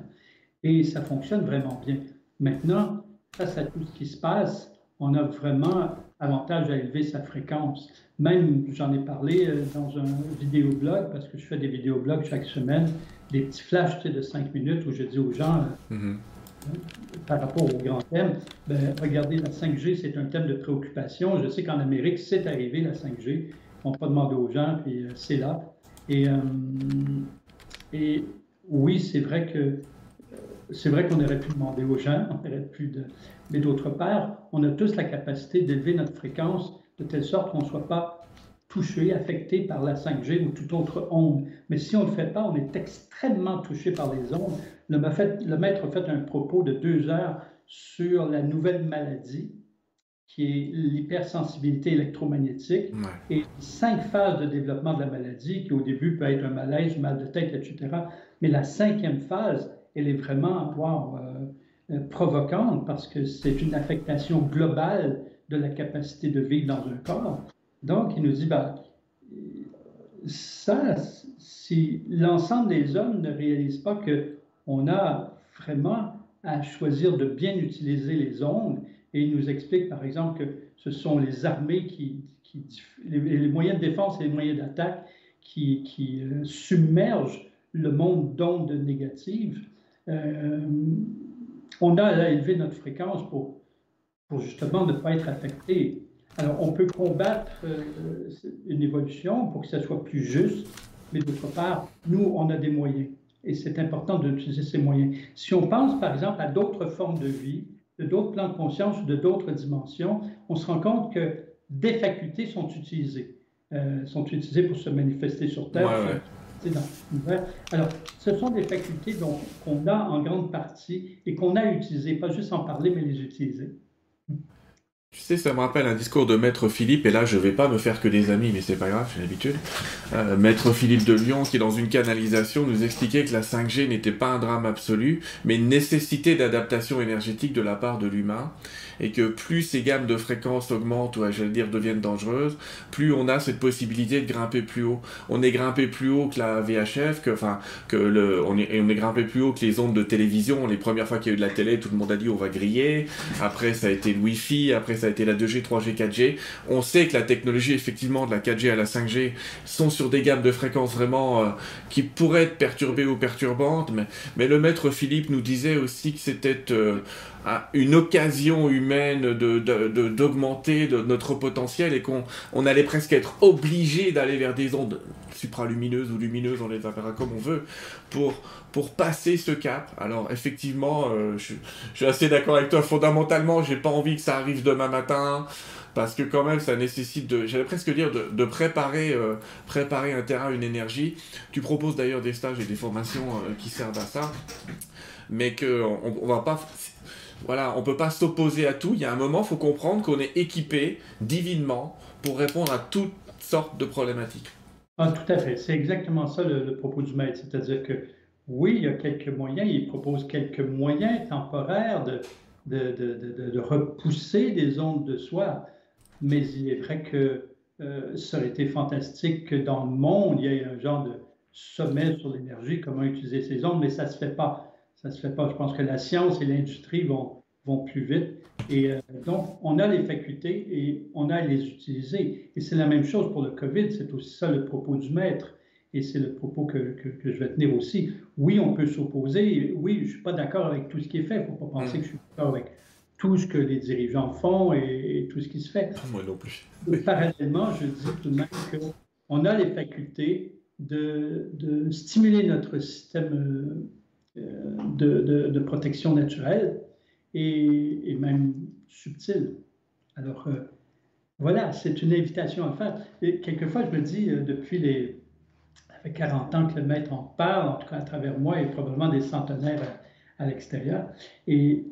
et ça fonctionne vraiment bien. Maintenant, face à tout ce qui se passe, on a vraiment avantage à élever sa fréquence. Même, j'en ai parlé euh, dans un vidéoblog, parce que je fais des vidéoblogs chaque semaine, des petits flashs de 5 minutes où je dis aux gens, mm-hmm par rapport au grand thème, ben, regardez, la 5G, c'est un thème de préoccupation. Je sais qu'en Amérique, c'est arrivé, la 5G. On pas demander aux gens, puis euh, c'est là. Et, euh, et oui, c'est vrai que euh, c'est vrai qu'on aurait pu demander aux gens, on mais d'autre part, on a tous la capacité d'élever notre fréquence de telle sorte qu'on ne soit pas touché, affecté par la 5G ou toute autre onde. Mais si on ne le fait pas, on est extrêmement touché par les ondes. Le, maître a fait un propos de deux heures sur la nouvelle maladie qui est l'hypersensibilité électromagnétique et cinq phases de développement de la maladie qui au début peut être un malaise, mal de tête, etc. Mais la cinquième phase, elle est vraiment euh, euh, provocante parce que c'est une affectation globale de la capacité de vivre dans un corps. Donc, il nous dit, ben, ça, si l'ensemble des hommes ne réalisent pas qu'on a vraiment à choisir de bien utiliser les ondes, et il nous explique par exemple que ce sont les armées qui, les, moyens de défense et les moyens d'attaque qui, qui euh, submergent le monde d'ondes négatives. Euh, on a à élever notre fréquence pour, pour justement ne pas être affecté alors, on peut combattre euh, une évolution pour que ça soit plus juste, mais d'autre part, nous, on a des moyens. Et c'est important d'utiliser ces moyens. Si on pense, par exemple, à d'autres formes de vie, de d'autres plans de conscience ou de d'autres dimensions, on se rend compte que des facultés sont utilisées. Euh, sont utilisées pour se manifester sur Terre. Alors, ce sont des facultés qu'on a en grande partie et qu'on a utilisées, pas juste en parler, mais les utiliser.
Tu sais, ça me rappelle un discours de Maître Philippe, et là je vais pas me faire que des amis, mais c'est pas grave, j'ai l'habitude. Euh, Maître Philippe de Lyon, qui dans une canalisation nous expliquait que la 5G n'était pas un drame absolu, mais une nécessité d'adaptation énergétique de la part de l'humain, et que plus ces gammes de fréquences augmentent, ou j'allais dire deviennent dangereuses, plus on a cette possibilité de grimper plus haut. On est grimpé plus haut que la VHF, que, enfin, que le, on est, on est grimpé plus haut que les ondes de télévision. Les premières fois qu'il y a eu de la télé, tout le monde a dit on va griller. Après, ça a été le Wi-Fi, après ça a été la 2G, 3G, 4G. On sait que la technologie, effectivement, de la 4G à la 5G sont sur des gammes de fréquences vraiment euh, qui pourraient être perturbées ou perturbantes. Mais, mais le maître Philippe nous disait aussi que c'était euh, une occasion humaine d'augmenter de, de, notre potentiel et qu'on on allait presque être obligé d'aller vers des ondes supralumineuses ou lumineuses, on les appellera comme on veut, pour, pour passer ce cap. Alors effectivement, euh, je, je, suis assez d'accord avec toi, fondamentalement, j'ai pas envie que ça arrive demain matin, parce que quand même ça nécessite de, j'allais presque dire, de, de préparer, euh, préparer un terrain, une énergie. Tu proposes d'ailleurs des stages et des formations euh, qui servent à ça, mais qu'on on va pas voilà, on peut pas s'opposer à tout. Il y a un moment, faut comprendre qu'on est équipé divinement pour répondre à toutes sortes de problématiques.
Ah, tout à fait. C'est exactement ça le, propos du maître. C'est-à-dire que oui, il y a quelques moyens, il propose quelques moyens temporaires de, de, repousser des ondes de soi, mais il est vrai que euh, ça aurait été fantastique que dans le monde, il y ait un genre de sommet sur l'énergie, comment utiliser ces ondes, mais ça ne se fait pas. Ça se fait pas. Je pense que la science et l'industrie vont, vont plus vite. Et euh, donc, on a les facultés et on a à les utiliser. Et c'est la même chose pour le COVID. C'est aussi ça le propos du maître. Et c'est le propos que, que, je vais tenir aussi. Oui, on peut s'opposer. Oui, je ne suis pas d'accord avec tout ce qui est fait. Il ne faut pas penser mm. que je suis d'accord avec tout ce que les dirigeants font et, tout ce qui se fait.
Moi non plus.
Parallèlement, je dis tout de même qu'on a les facultés de, de stimuler notre système euh, de, de, protection naturelle et, même subtile. Alors, euh, voilà, c'est une invitation à faire. Et quelquefois, je me dis, euh, depuis les ça fait 40 ans que le maître en parle, en tout cas à travers moi, et probablement des centenaires à, l'extérieur. Et,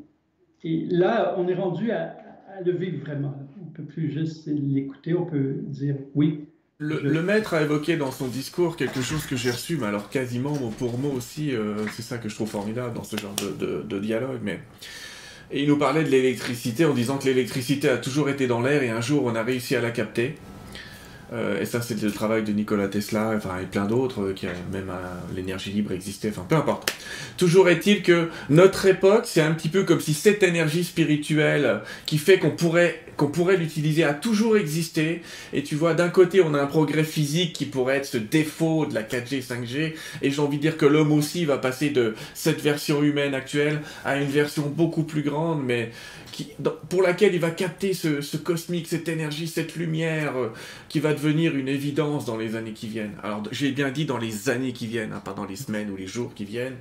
et, là, on est rendu à, à le vivre vraiment. On ne peut plus juste l'écouter, on peut dire oui,
le, maître a évoqué dans son discours quelque chose que j'ai reçu, mais alors quasiment mot pour mot aussi, euh, c'est ça que je trouve formidable dans ce genre de, dialogue. Mais... Et il nous parlait de l'électricité en disant que l'électricité a toujours été dans l'air et un jour on a réussi à la capter. Euh, et ça, c'est le travail de Nikola Tesla, enfin, et plein d'autres, euh, qui a même l'énergie libre existait, enfin, peu importe. Toujours est-il que notre époque, c'est un petit peu comme si cette énergie spirituelle qui fait qu'on pourrait qu'on pourrait l'utiliser a toujours existé. Et tu vois, d'un côté, on a un progrès physique qui pourrait être ce défaut de la 4G, 5G. Et j'ai envie de dire que l'homme aussi va passer de cette version humaine actuelle à une version beaucoup plus grande, mais pour laquelle il va capter ce, cosmique, cette énergie, cette lumière euh, qui va devenir une évidence dans les années qui viennent. Alors j'ai bien dit dans les années qui viennent, hein, pas dans les semaines ou les jours qui viennent,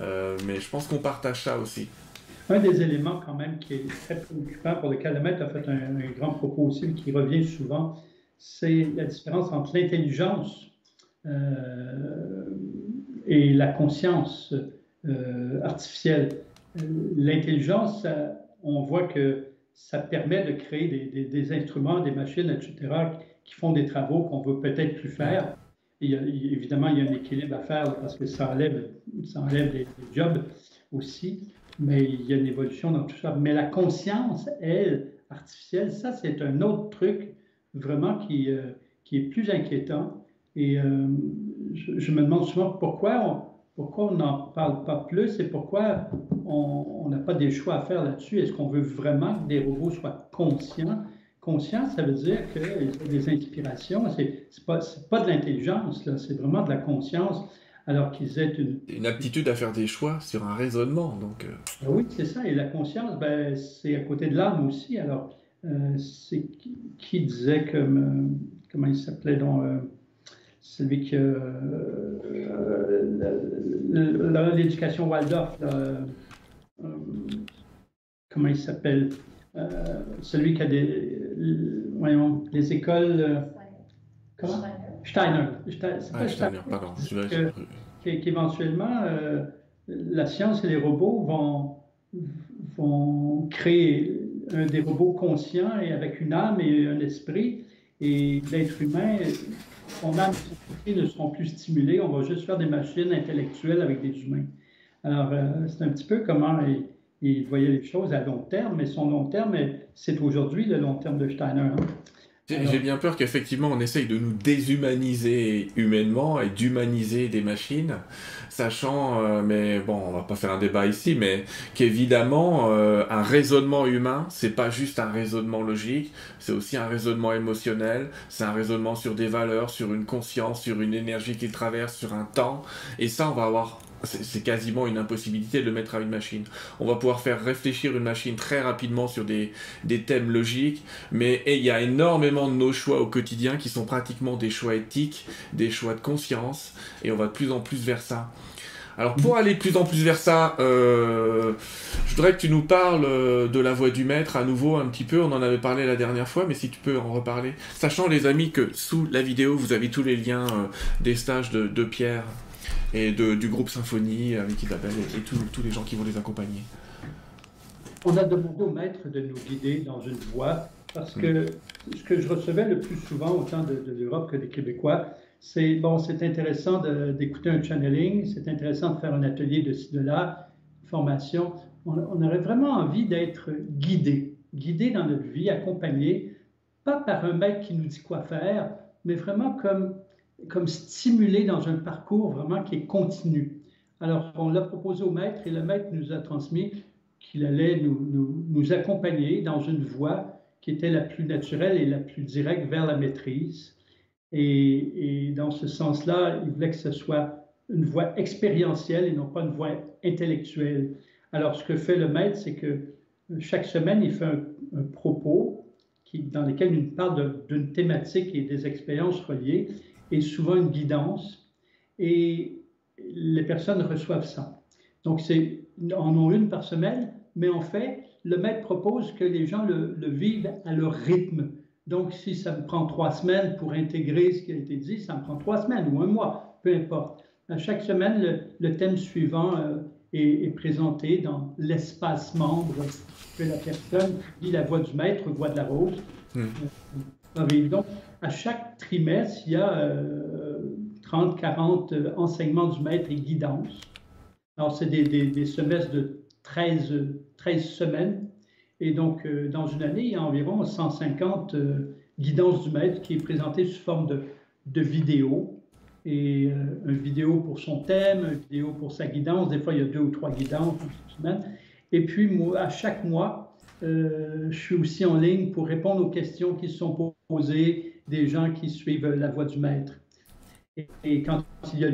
euh, mais je pense qu'on partage ça aussi.
Un des éléments quand même qui est très préoccupant pour lequel le maître a fait un, grand propos aussi, qui revient souvent, c'est la différence entre l'intelligence euh, et la conscience artificielle. L'intelligence, on voit que ça permet de créer des, instruments, des machines, etc., qui font des travaux qu'on veut peut-être plus faire. évidemment, il y a un équilibre à faire parce que ça enlève, ça enlève des, jobs aussi, mais il y a une évolution dans tout ça. Mais la conscience, elle, artificielle, ça, c'est un autre truc vraiment qui, euh, qui est plus inquiétant. Et euh, je, me demande souvent pourquoi pourquoi on n'en parle pas plus et pourquoi on n'a pas des choix à faire là-dessus? Est-ce qu'on veut vraiment que des robots soient conscients? Conscient, ça veut dire que des inspirations, ce n'est pas, pas de l'intelligence, c'est vraiment de la conscience, alors qu'ils aient une...
Une aptitude à faire des choix sur un raisonnement, donc... Euh.
Ben oui, c'est ça, et la conscience, ben, c'est à côté de l'âme aussi. Alors, euh, c'est qui, disait que... Euh, comment il s'appelait dans celui qui euh, l'éducation Waldorf, euh, comment il s'appelle euh, Celui qui a des, voyons, les écoles. comment? Steiner.
Steiner, ah, Steiner pardon.
Qu'éventuellement, la science et les robots vont, vont créer des robots conscients et avec une âme et un esprit. Et l'être humain, son âme ne seront plus stimulés. On va juste faire des machines intellectuelles avec des humains. Alors, c'est un petit peu comment il, voyait les choses à long terme, mais son long terme, c'est aujourd'hui le long terme de Steiner. Hein.
J'ai bien peur qu'effectivement on essaye de nous déshumaniser humainement et d'humaniser des machines, sachant, euh, mais bon, on va pas faire un débat ici, mais qu'évidemment euh, un raisonnement humain, c'est pas juste un raisonnement logique, c'est aussi un raisonnement émotionnel, c'est un raisonnement sur des valeurs, sur une conscience, sur une énergie qui traverse, sur un temps, et ça on va avoir c'est quasiment une impossibilité de le mettre à une machine. On va pouvoir faire réfléchir une machine très rapidement sur des, thèmes logiques, mais il y a énormément de nos choix au quotidien qui sont pratiquement des choix éthiques, des choix de conscience, et on va de plus en plus vers ça. Alors pour aller de plus en plus vers ça, euh, je voudrais que tu nous parles euh, de la voix du maître à nouveau un petit peu. On en avait parlé la dernière fois, mais si tu peux en reparler. Sachant les amis que sous la vidéo, vous avez tous les liens euh, des stages de Pierre et du groupe Symphonie avec Isabelle et, et tous les gens qui vont les accompagner.
On a demandé au maître de nous guider dans une voie parce que ce que je recevais le plus souvent, autant de, l'Europe que des Québécois, c'est bon, c'est intéressant d'écouter un channeling, c'est intéressant de faire un atelier de ci, de là, formation. On, on aurait vraiment envie d'être guidé, guidé dans notre vie, accompagné, pas par un maître qui nous dit quoi faire, mais vraiment comme comme stimulé dans un parcours vraiment qui est continu. Alors, on l'a proposé au maître et le maître nous a transmis qu'il allait nous, nous, accompagner dans une voie qui était la plus naturelle et la plus directe vers la maîtrise. Et, dans ce sens-là, il voulait que ce soit une voie expérientielle et non pas une voie intellectuelle. Alors, ce que fait le maître, c'est que chaque semaine, il fait un, propos dans lequel il parle d'une thématique et des expériences reliées et souvent une guidance, et les personnes reçoivent ça. Donc, c'est, en ont une par semaine, mais en fait, le maître propose que les gens le, vivent à leur rythme. Donc, si ça me prend trois semaines pour intégrer ce qui a été dit, ça me prend trois semaines ou un mois, peu importe. À chaque semaine, le, thème suivant euh, est, présenté dans l'espace membre que la personne dit la voix du maître, voix de la rose. Euh, donc, à chaque trimestre, il y a 30, euh, 40 euh, enseignements du maître et guidance. Alors, c'est des, semestres de 13, 13 semaines. Et donc, euh, dans une année, il y a environ 150 guidances du maître qui est présentée sous forme de, de vidéo. Et une vidéo pour son thème, une vidéo pour sa guidance. Des fois, il y a deux ou trois guidances par semaine. Et puis, à chaque mois, je suis aussi en ligne pour répondre aux questions qui sont posées des gens qui suivent la voie du maître. Et, quand il y a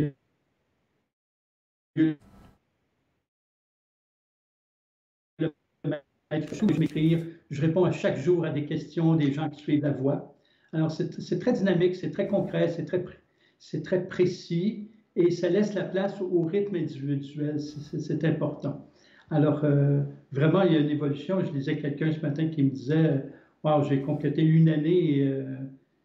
lieu je m'écrire, je réponds à chaque jour à des questions des gens qui suivent la voie. Alors, c'est très dynamique, c'est très concret, c'est très, très précis et ça laisse la place au rythme individuel. C'est important. Alors, euh, vraiment, il y a une évolution. Je disais quelqu'un ce matin qui me disait Waouh, j'ai complété une année euh,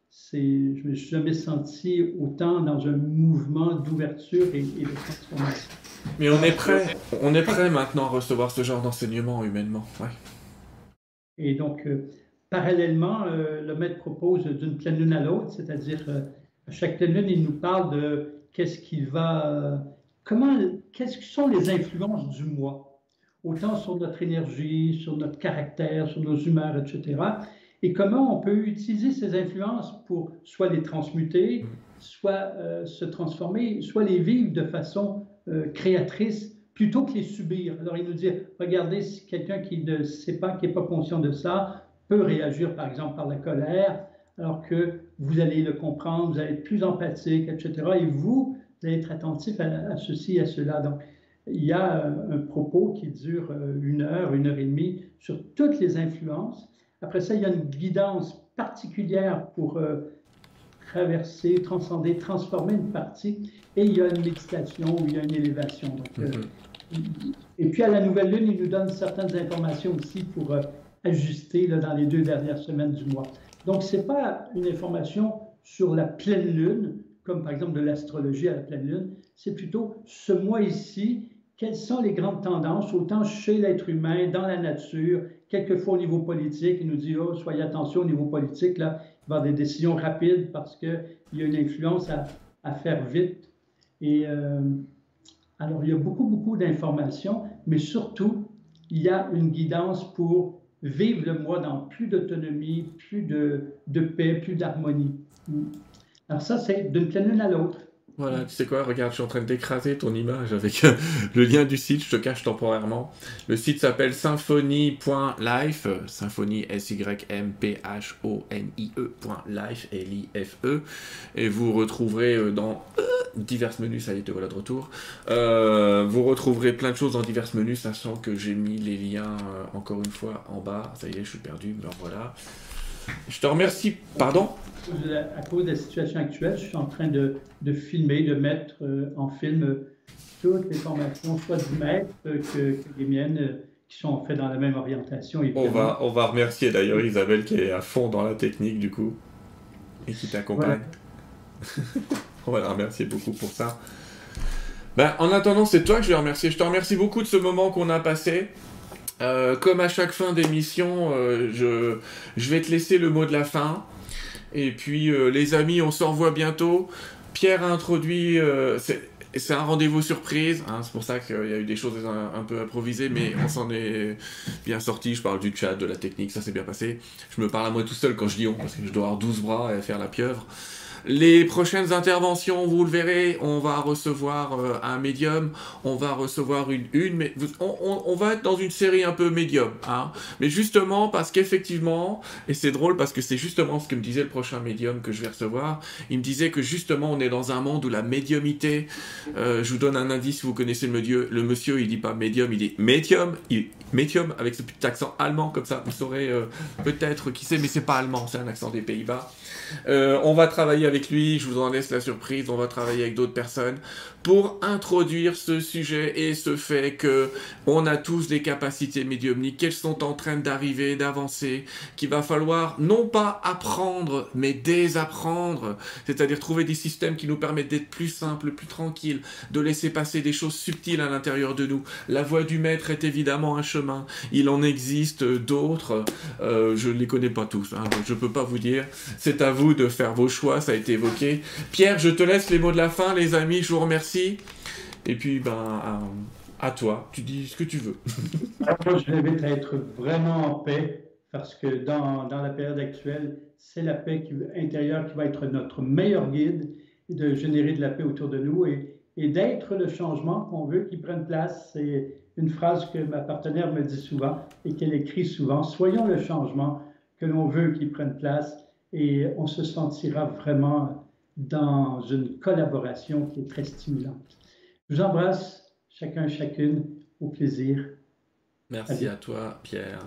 c'est, je ne me suis jamais senti autant dans un mouvement d'ouverture et, de transformation.
Mais on est prêt, on est prêt maintenant à recevoir ce genre d'enseignement humainement. Ouais.
Et donc, euh, parallèlement, euh, le maître propose d'une pleine lune à l'autre, c'est-à-dire euh, à chaque pleine lune, il nous parle de qu'est-ce qui va, comment, quelles sont les influences du mois, autant sur notre énergie, sur notre caractère, sur nos humeurs, etc et comment on peut utiliser ces influences pour soit les transmuter, soit euh, se transformer, soit les vivre de façon euh, créatrice plutôt que les subir? Alors il nous dit, regardez, si quelqu'un qui ne sait pas, qui n'est pas conscient de ça, peut réagir par exemple par la colère, alors que vous allez le comprendre, vous allez être plus empathique, etc. Et vous, vous allez être attentif à, ceci, à cela. Donc, il y a euh, un propos qui dure une heure, une heure et demie sur toutes les influences après ça, il y a une guidance particulière pour euh, traverser, transcender, transformer une partie. Et il y a une méditation où il y a une élévation. Euh, mhm. et puis à la nouvelle lune, il nous donne certaines informations aussi pour euh, ajuster là, dans les deux dernières semaines du mois. Donc, ce n'est pas une information sur la pleine lune, comme par exemple de l'astrologie à la pleine lune. C'est plutôt ce mois ici, quelles sont les grandes tendances, autant chez l'être humain, dans la nature, quelquefois au niveau politique. Il nous dit, oh, soyez attention au niveau politique, là, il va y avoir des décisions rapides parce qu'il y a une influence à, faire vite. Et euh, alors, il y a beaucoup, beaucoup d'informations, mais surtout, il y a une guidance pour vivre le mois dans plus d'autonomie, plus de, paix, plus d'harmonie. Alors ça, c'est d'une pleine à l'autre.
Voilà, tu sais quoi, regarde, je suis en train d'écraser ton image avec euh, le lien du site, je te cache temporairement. Le site s'appelle symphonie.life, symphonie S-Y-M-P-H-O-N-I-E.life, L-I-F-E, et vous retrouverez euh, dans euh, divers menus, ça y est, te voilà de retour, vous retrouverez plein de choses dans divers menus, sachant que j'ai mis les liens, encore une fois, en bas, ça y est, je suis perdu, mais voilà. Je te remercie, pardon?
À cause de la situation actuelle, je suis en train de, de filmer, de mettre euh, en film euh, toutes les formations, soit du maître que, que les miennes, euh, qui sont faites dans la même orientation.
On va, on va remercier d'ailleurs Isabelle qui est à fond dans la technique du coup et qui t'accompagne. on va la remercier beaucoup pour ça. Ben, en attendant, c'est toi que je vais remercier. Je te remercie beaucoup de ce moment qu'on a passé. Comme à chaque fin d'émission, je, je vais te laisser le mot de la fin. Et puis, euh, les amis, on se revoit bientôt. Pierre a introduit. Euh, c'est un rendez-vous surprise, hein, c'est pour ça qu'il y a eu des choses un, peu improvisées, mais on s'en est bien sorti. Je parle du chat, de la technique, ça s'est bien passé. Je me parle à moi tout seul quand je dis on, parce que je dois avoir 12 bras et faire la pieuvre. Les prochaines interventions, vous le verrez, on va recevoir euh, un médium, on va recevoir une, une mais on, va être dans une série un peu médium, hein. Mais justement parce qu'effectivement, et c'est drôle parce que c'est justement ce que me disait le prochain médium que je vais recevoir, il me disait que justement on est dans un monde où la médiumité, euh, je vous donne un indice vous connaissez le monsieur, le monsieur il dit pas médium, il dit médium, médium avec ce petit accent allemand comme ça, vous saurez euh, peut-être qui c'est, mais c'est pas allemand, c'est un accent des Pays-Bas. Euh, on va travailler avec lui, je vous en laisse la surprise, on va travailler avec d'autres personnes pour introduire ce sujet et ce fait que on a tous des capacités médiumniques, qu'elles sont en train d'arriver, d'avancer, qu'il va falloir non pas apprendre, mais désapprendre, c'est-à-dire trouver des systèmes qui nous permettent d'être plus simples, plus tranquilles, de laisser passer des choses subtiles à l'intérieur de nous. La voie du maître est évidemment un chemin, il en existe d'autres, euh, je ne les connais pas tous, hein, je ne peux pas vous dire, c'est à vous de faire vos choix, ça a été évoqué. Pierre, je te laisse les mots de la fin, les amis, je vous remercie et puis, ben, à, toi, tu dis ce que tu veux.
je vais être vraiment en paix parce que dans, dans la période actuelle, c'est la paix intérieure qui va être notre meilleur guide de générer de la paix autour de nous et, et d'être le changement qu'on veut qui prenne place. C'est une phrase que ma partenaire me dit souvent et qu'elle écrit souvent. Soyons le changement que l'on veut qui prenne place et on se sentira vraiment dans une collaboration qui est très stimulante. Je vous embrasse chacun, chacune, au plaisir.
Merci à toi, Pierre.